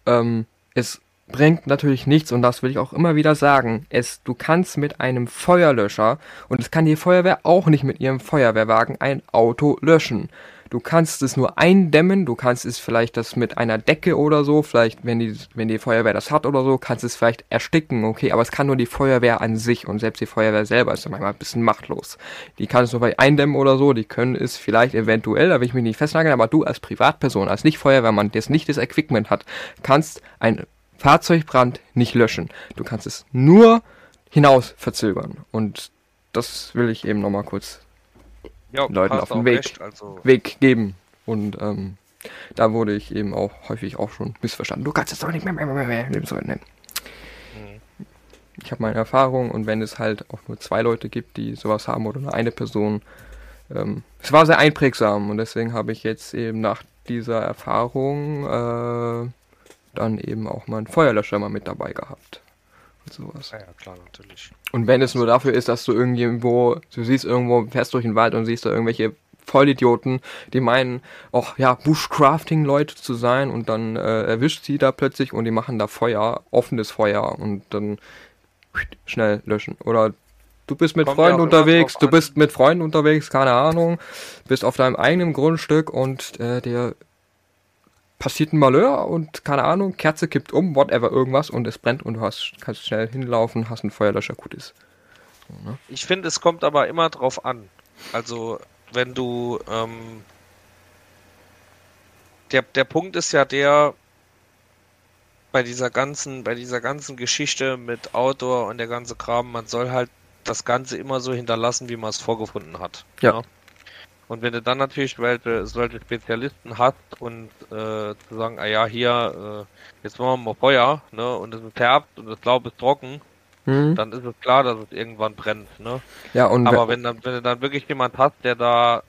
Ähm, es bringt natürlich nichts und das will ich auch immer wieder sagen. Es, du kannst mit einem Feuerlöscher und es kann die Feuerwehr auch nicht mit ihrem Feuerwehrwagen ein Auto löschen. Du kannst es nur eindämmen, du kannst es vielleicht das mit einer Decke oder so, vielleicht wenn die, wenn die Feuerwehr das hat oder so, kannst es vielleicht ersticken, okay, aber es kann nur die Feuerwehr an sich und selbst die Feuerwehr selber ist manchmal ein bisschen machtlos. Die kann es nur bei eindämmen oder so, die können es vielleicht eventuell, da will ich mich nicht festnageln, aber du als Privatperson, als Nicht-Feuerwehrmann, der nicht das Equipment hat, kannst ein Fahrzeugbrand nicht löschen. Du kannst es nur hinaus verzögern. Und das will ich eben nochmal kurz jo, Leuten auf den Weg, recht, also. Weg geben. Und ähm, da wurde ich eben auch häufig auch schon missverstanden. Du kannst es doch nicht mehr, mehr, mehr, mehr, mehr. Mhm. Ich habe meine Erfahrung und wenn es halt auch nur zwei Leute gibt, die sowas haben oder nur eine Person, ähm, es war sehr einprägsam und deswegen habe ich jetzt eben nach dieser Erfahrung äh, dann eben auch mal einen Feuerlöscher mal mit dabei gehabt. Und sowas. Ja, ja, klar, natürlich. Und wenn es nur dafür ist, dass du irgendwo, du siehst irgendwo, fährst durch den Wald und siehst da irgendwelche Vollidioten, die meinen, auch ja, Bushcrafting-Leute zu sein und dann äh, erwischt sie da plötzlich und die machen da Feuer, offenes Feuer und dann schnell löschen. Oder du bist mit Kommt Freunden unterwegs, du bist mit Freunden unterwegs, keine Ahnung, bist auf deinem eigenen Grundstück und äh, der passiert ein Malheur und keine Ahnung, Kerze kippt um, whatever, irgendwas und es brennt und du hast, kannst schnell hinlaufen, hast einen Feuerlöscher, gut ist. So, ne? Ich finde, es kommt aber immer drauf an. Also, wenn du, ähm, der, der Punkt ist ja der, bei dieser ganzen, bei dieser ganzen Geschichte mit Outdoor und der ganze Kram, man soll halt das Ganze immer so hinterlassen, wie man es vorgefunden hat. Ja. ja? Und wenn du dann natürlich welche, solche Spezialisten hast und äh, zu sagen, ah ja, hier, äh, jetzt machen wir mal Feuer, ne, und es ist herbt und das Laub ist trocken, mhm. dann ist es klar, dass es irgendwann brennt, ne. Ja, und Aber wenn dann, wenn du dann wirklich jemand hast, der da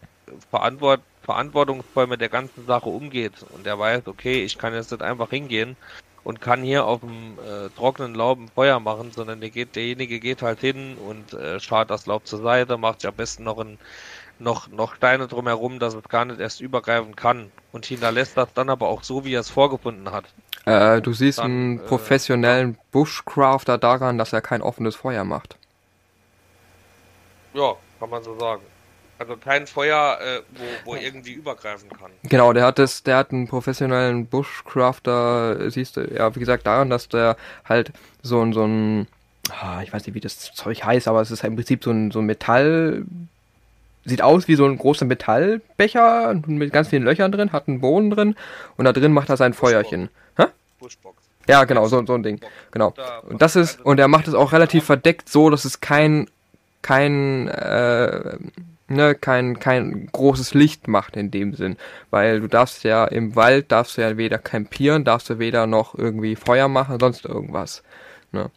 verantwort verantwortungsvoll mit der ganzen Sache umgeht und der weiß, okay, ich kann jetzt nicht einfach hingehen und kann hier auf dem äh, trockenen Laub ein Feuer machen, sondern der geht, derjenige geht halt hin und äh, schart das Laub zur Seite, macht sich am besten noch ein noch, noch Steine drumherum, dass es gar nicht erst übergreifen kann. Und hinterlässt das dann aber auch so, wie er es vorgefunden hat. Äh, du siehst dann, einen äh, professionellen äh, Bushcrafter daran, dass er kein offenes Feuer macht. Ja, kann man so sagen. Also kein Feuer, äh, wo, wo irgendwie übergreifen kann. Genau, der hat das, der hat einen professionellen Bushcrafter, siehst du, ja, wie gesagt, daran, dass der halt so ein, so ein, ah, ich weiß nicht, wie das Zeug heißt, aber es ist halt im Prinzip so ein, so ein Metall, sieht aus wie so ein großer Metallbecher mit ganz vielen Löchern drin, hat einen Boden drin und da drin macht er sein Feuerchen. Hä? Ja, genau, so, so ein Ding. Genau. Und das ist, und er macht es auch relativ verdeckt so, dass es kein, kein, äh, ne, kein, kein großes Licht macht in dem Sinn. Weil du darfst ja im Wald, darfst du ja weder campieren, darfst du weder noch irgendwie Feuer machen, sonst irgendwas. Ne?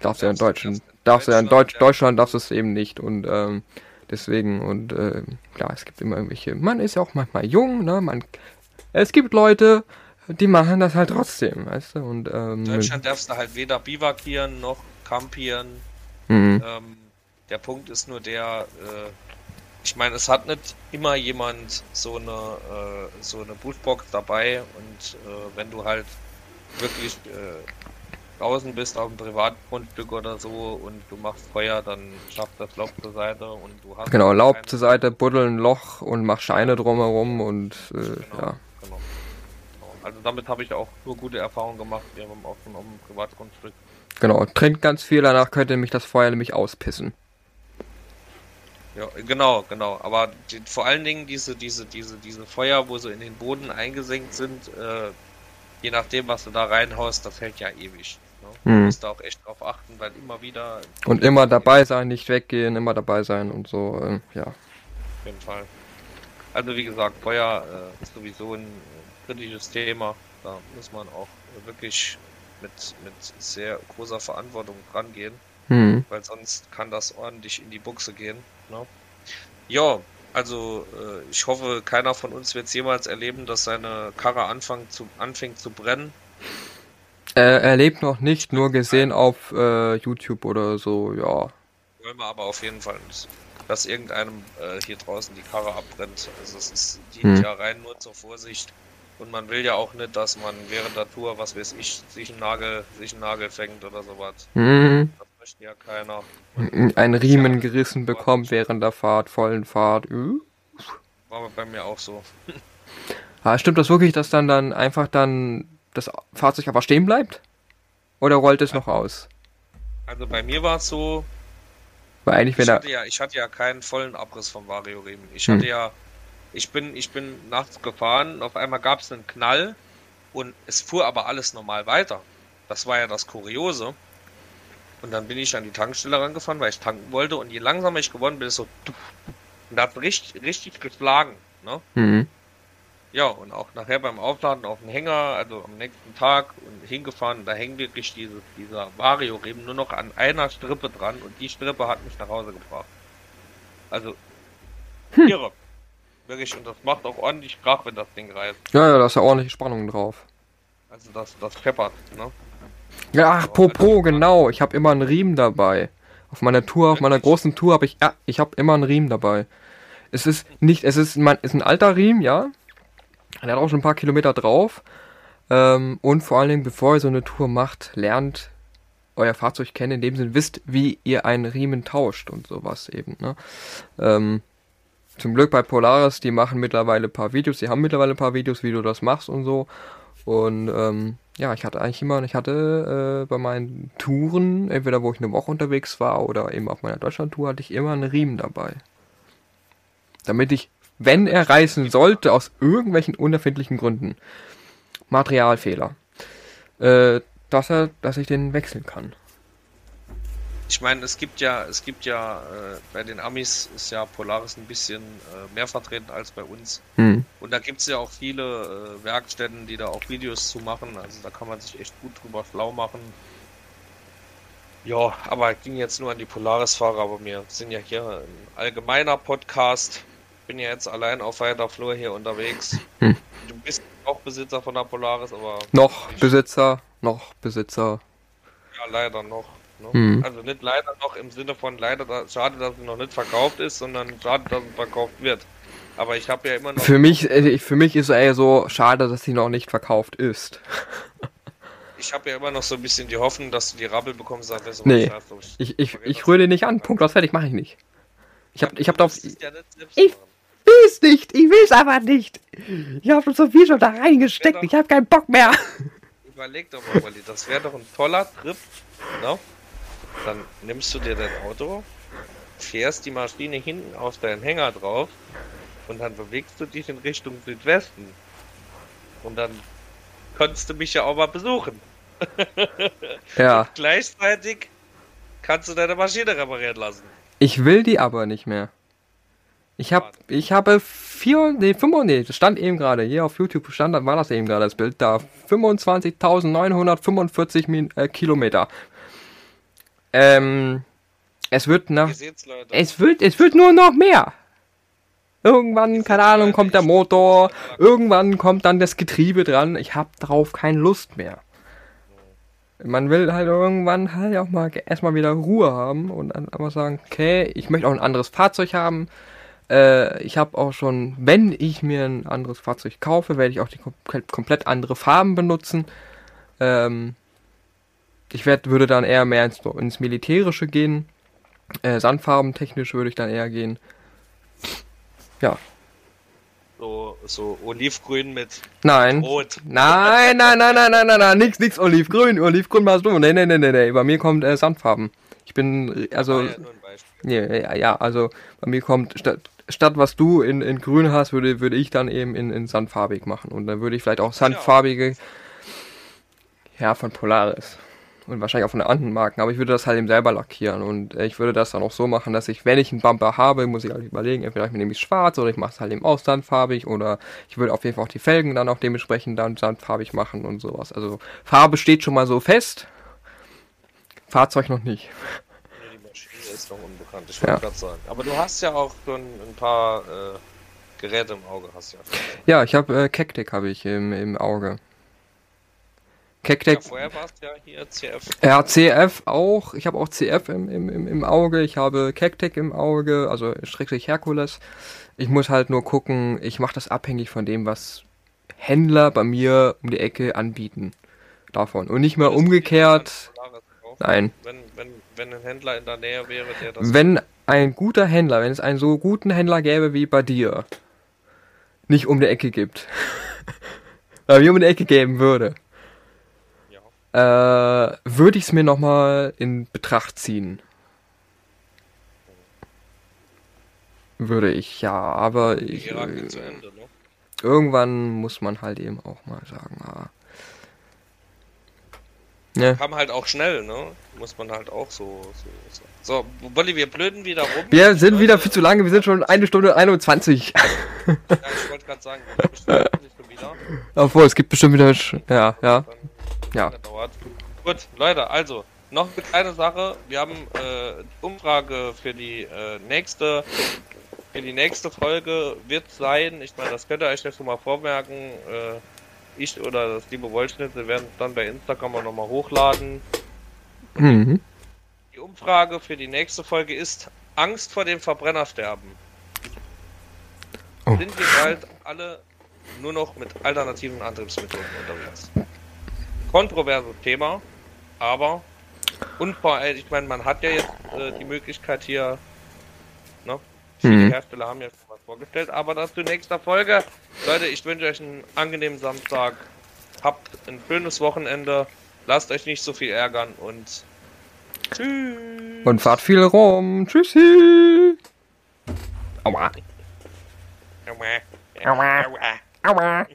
Darfst du ja in Deutschland, darfst du ja in Deutsch, Deutschland darfst du es eben nicht und, ähm, Deswegen, und äh, klar, es gibt immer irgendwelche, man ist ja auch manchmal jung, ne? Man, es gibt Leute, die machen das halt trotzdem, weißt du? Und, ähm, In Deutschland darfst du halt weder bivakieren noch campieren. Mhm. Ähm, der Punkt ist nur der, äh, ich meine, es hat nicht immer jemand so eine, äh, so eine Bootbox dabei und äh, wenn du halt wirklich äh, draußen bist auf dem Privatgrundstück oder so und du machst Feuer, dann schafft das Laub zur Seite und du hast. Genau, Laub zur Seite, buddel ein Loch und mach Scheine drumherum und äh, Genau, ja. genau. Also damit habe ich auch nur gute Erfahrungen gemacht, hier auf dem, auf dem Privatgrundstück. Genau, trinkt ganz viel, danach könnte mich das Feuer nämlich auspissen. Ja, genau, genau. Aber die, vor allen Dingen diese, diese, diese, diese Feuer, wo sie in den Boden eingesenkt sind, äh, je nachdem, was du da reinhaust, das hält ja ewig. Ne? Hm. musst da auch echt drauf achten, weil immer wieder. Und immer dabei sein, nicht weggehen, immer dabei sein und so, ähm, ja. Auf jeden Fall. Also wie gesagt, Feuer äh, ist sowieso ein äh, kritisches Thema. Da muss man auch wirklich mit, mit sehr großer Verantwortung rangehen. Hm. weil sonst kann das ordentlich in die Buchse gehen. Ne? Ja, also äh, ich hoffe, keiner von uns wird jemals erleben, dass seine Karre anfängt zu, anfängt zu brennen. Er, er lebt noch nicht, nur gesehen auf äh, YouTube oder so, ja. Wollen wir aber auf jeden Fall nicht, dass irgendeinem äh, hier draußen die Karre abbrennt. Also es ist, dient Hm. ja rein nur zur Vorsicht. Und man will ja auch nicht, dass man während der Tour, was weiß ich, sich einen Nagel, sich einen Nagel fängt oder sowas. Hm. Das möchte ja keiner. Ein Riemen gerissen bekommt während der Fahrt, vollen Fahrt. Äh. War bei mir auch so. Ah, stimmt das wirklich, dass dann dann einfach dann das Fahrzeug aber stehen bleibt? Oder rollt es noch aus? Also bei mir war es so, Weil eigentlich, wenn ich hatte ja, ich hatte ja keinen vollen Abriss vom Vario-Riemen. Ich Hm. hatte ja, ich bin, ich bin nachts gefahren, auf einmal gab es einen Knall und es fuhr aber alles normal weiter. Das war ja das Kuriose. Und dann bin ich an die Tankstelle rangefahren, weil ich tanken wollte und je langsamer ich geworden bin, ist so und hat richtig, richtig geschlagen. Ne? Hm. Ja, und auch nachher beim Aufladen auf dem Hänger, also am nächsten Tag und hingefahren, da hängt wirklich dieses, dieser Vario-Riemen nur noch an einer Strippe dran und die Strippe hat mich nach Hause gebracht. Also, irre. Wirklich, und das macht auch ordentlich Krach, wenn das Ding reißt. Ja, ja, da ist ja ordentliche Spannung drauf. Also das, das scheppert, ne? Ja, ach, Popo, genau. Ich habe immer einen Riemen dabei. Auf meiner Tour, auf meiner großen Tour habe ich, ja, ich habe immer einen Riemen dabei. Es ist nicht, es ist, mein, ist ein alter Riemen, ja. Der hat auch schon ein paar Kilometer drauf. Ähm, und vor allen Dingen, bevor ihr so eine Tour macht, lernt euer Fahrzeug kennen, in dem Sinne wisst, wie ihr einen Riemen tauscht und sowas eben, ne. Ähm, zum Glück bei Polaris, die machen mittlerweile ein paar Videos, die haben mittlerweile ein paar Videos, wie du das machst und so. Und ähm, ja, ich hatte eigentlich immer, ich hatte äh, bei meinen Touren, entweder wo ich eine Woche unterwegs war oder eben auf meiner Deutschlandtour, hatte ich immer einen Riemen dabei. Damit ich, wenn er reißen sollte, aus irgendwelchen unerfindlichen Gründen, Materialfehler, äh, dass er, dass ich den wechseln kann. Ich meine, es gibt ja, es gibt ja, äh, bei den Amis ist ja Polaris ein bisschen äh, mehr vertreten als bei uns. Hm. Und da gibt es ja auch viele äh, Werkstätten, die da auch Videos zu machen. Also da kann man sich echt gut drüber schlau machen. Ja, aber ging jetzt nur an die Polaris-Fahrer, aber wir sind ja hier ein allgemeiner Podcast. Bin ja jetzt allein auf weiter Flur hier unterwegs. Hm. Du bist auch Besitzer von der Polaris, aber Noch ich- Besitzer, noch Besitzer. ja, leider noch. Ne? Hm. Also nicht leider noch im Sinne von leider, da, schade, dass sie noch nicht verkauft ist, sondern schade, dass sie verkauft wird. Aber ich habe ja immer noch. Für mich, äh, für mich ist eher so schade, dass sie noch nicht verkauft ist. Ich habe ja immer noch so ein bisschen die Hoffnung, dass du die Rabbel bekommst, sagst, weißt du, Nee. hast. Ich, ich, ich rühre den nicht an. Punkt, was fertig, mache ich nicht. Ich hab, ich hab. Das selbst Ich-. Will's nicht, ich will's aber nicht. Ich hab schon so viel schon da reingesteckt, ich hab keinen Bock mehr. Überleg doch mal, Wally, das wäre doch ein toller Trip. Ne? Dann nimmst du dir dein Auto, fährst die Maschine hinten auf deinen Hänger drauf und dann bewegst du dich in Richtung Südwesten. Und dann kannst du mich ja auch mal besuchen. Ja, Gleichzeitig kannst du deine Maschine reparieren lassen. ich will die aber nicht mehr. Ich hab, ich habe vier, nee, fünf, nee, das stand eben gerade, hier auf YouTube stand, war das eben gerade das Bild, da 25.945 Min äh, Kilometer. Ähm, es wird nach, Leute. es wird, es wird nur noch mehr. Irgendwann, keine Ahnung, kommt der Motor, irgendwann kommt dann das Getriebe dran. Ich hab drauf keine Lust mehr. Man will halt irgendwann halt auch mal erstmal wieder Ruhe haben und dann einfach sagen, okay, ich möchte auch ein anderes Fahrzeug haben. Äh, ich habe auch schon, wenn ich mir ein anderes Fahrzeug kaufe, werde ich auch die komplett, komplett andere Farben benutzen. Ähm, ich werd, würde dann eher mehr ins, ins Militärische gehen. Äh, Sandfarben technisch würde ich dann eher gehen. Ja. So, so Olivgrün mit Nein. Rot. Nein, nein, nein, nein, nein, nein, nein, nix, nix Olivgrün. Olivgrün machst du. Nee, nee, nee, nee, nee. Bei mir kommt äh, Sandfarben. Ich bin, also, ja ja, ja, ja, also bei mir kommt statt, statt was du in, in grün hast, würde, würde ich dann eben in, in sandfarbig machen. Und dann würde ich vielleicht auch sandfarbige, ja, von Polaris. Und wahrscheinlich auch von der anderen Marken, aber ich würde das halt eben selber lackieren und ich würde das dann auch so machen, dass ich, wenn ich einen Bumper habe, muss ich halt überlegen, entweder ich nehme ich schwarz oder ich mache es halt eben auch sandfarbig oder ich würde auf jeden Fall auch die Felgen dann auch dementsprechend dann sandfarbig machen und sowas. Also Farbe steht schon mal so fest, Fahrzeug noch nicht. Ist noch unbekannt, ich wollte Ja. gerade sagen. Aber du hast ja auch schon ein paar äh, Geräte im Auge, hast ja. Ja, ich habe äh, Cactic habe ich im, im Auge. Ja, Cactic, vorher warst ja hier CF. ja, CF auch. Ich habe auch CF im, im, im, im Auge. Ich habe Cactic im Auge, also schrägstrich Herkules. Ich muss halt nur gucken, ich mache das abhängig von dem, was Händler bei mir um die Ecke anbieten. Davon. Und nicht mehr umgekehrt. Nein. Wenn, wenn, wenn ein Händler in der Nähe wäre, der das. Wenn ein guter Händler, wenn es einen so guten Händler gäbe wie bei dir, nicht um die Ecke gibt, bei mir um die Ecke geben würde, ja. äh, würde ich es mir nochmal in Betracht ziehen. Würde ich, ja, aber ich, äh, Ende, ne? irgendwann muss man halt eben auch mal sagen, ah. Ne? Kam halt auch schnell, ne? Muss man halt auch so. So, so. so Wolli, wir blöden wieder rum. Wir sind wieder Leute, viel zu lange, wir sind schon eine Stunde 21. Ja, ich wollte gerade sagen, wir schon wieder. Obwohl, es gibt bestimmt wieder, Sch- ja, ja. Ja. Gut, Leute, also noch eine kleine Sache. Wir haben äh, die Umfrage für die äh, nächste für die nächste Folge wird sein. Ich meine, das könnt ihr euch ja schon mal vormerken. Äh, ich oder das liebe Wollschnitzel werden es dann bei Instagram auch nochmal hochladen. Mhm. Die Umfrage für die nächste Folge ist Angst vor dem Verbrennersterben. Oh. Sind wir bald alle nur noch mit alternativen Antriebsmethoden unterwegs? Kontroverses Thema, aber und vor allem, ich meine, man hat ja jetzt äh, die Möglichkeit hier, ne? Viele Mhm. Hersteller haben ja vorgestellt, aber das zu nächster Folge. Leute, ich wünsche euch einen angenehmen Samstag. Habt ein schönes Wochenende. Lasst euch nicht so viel ärgern und tschüss. Und fahrt viel rum. Tschüssi. Aua. Aua. Aua. Aua.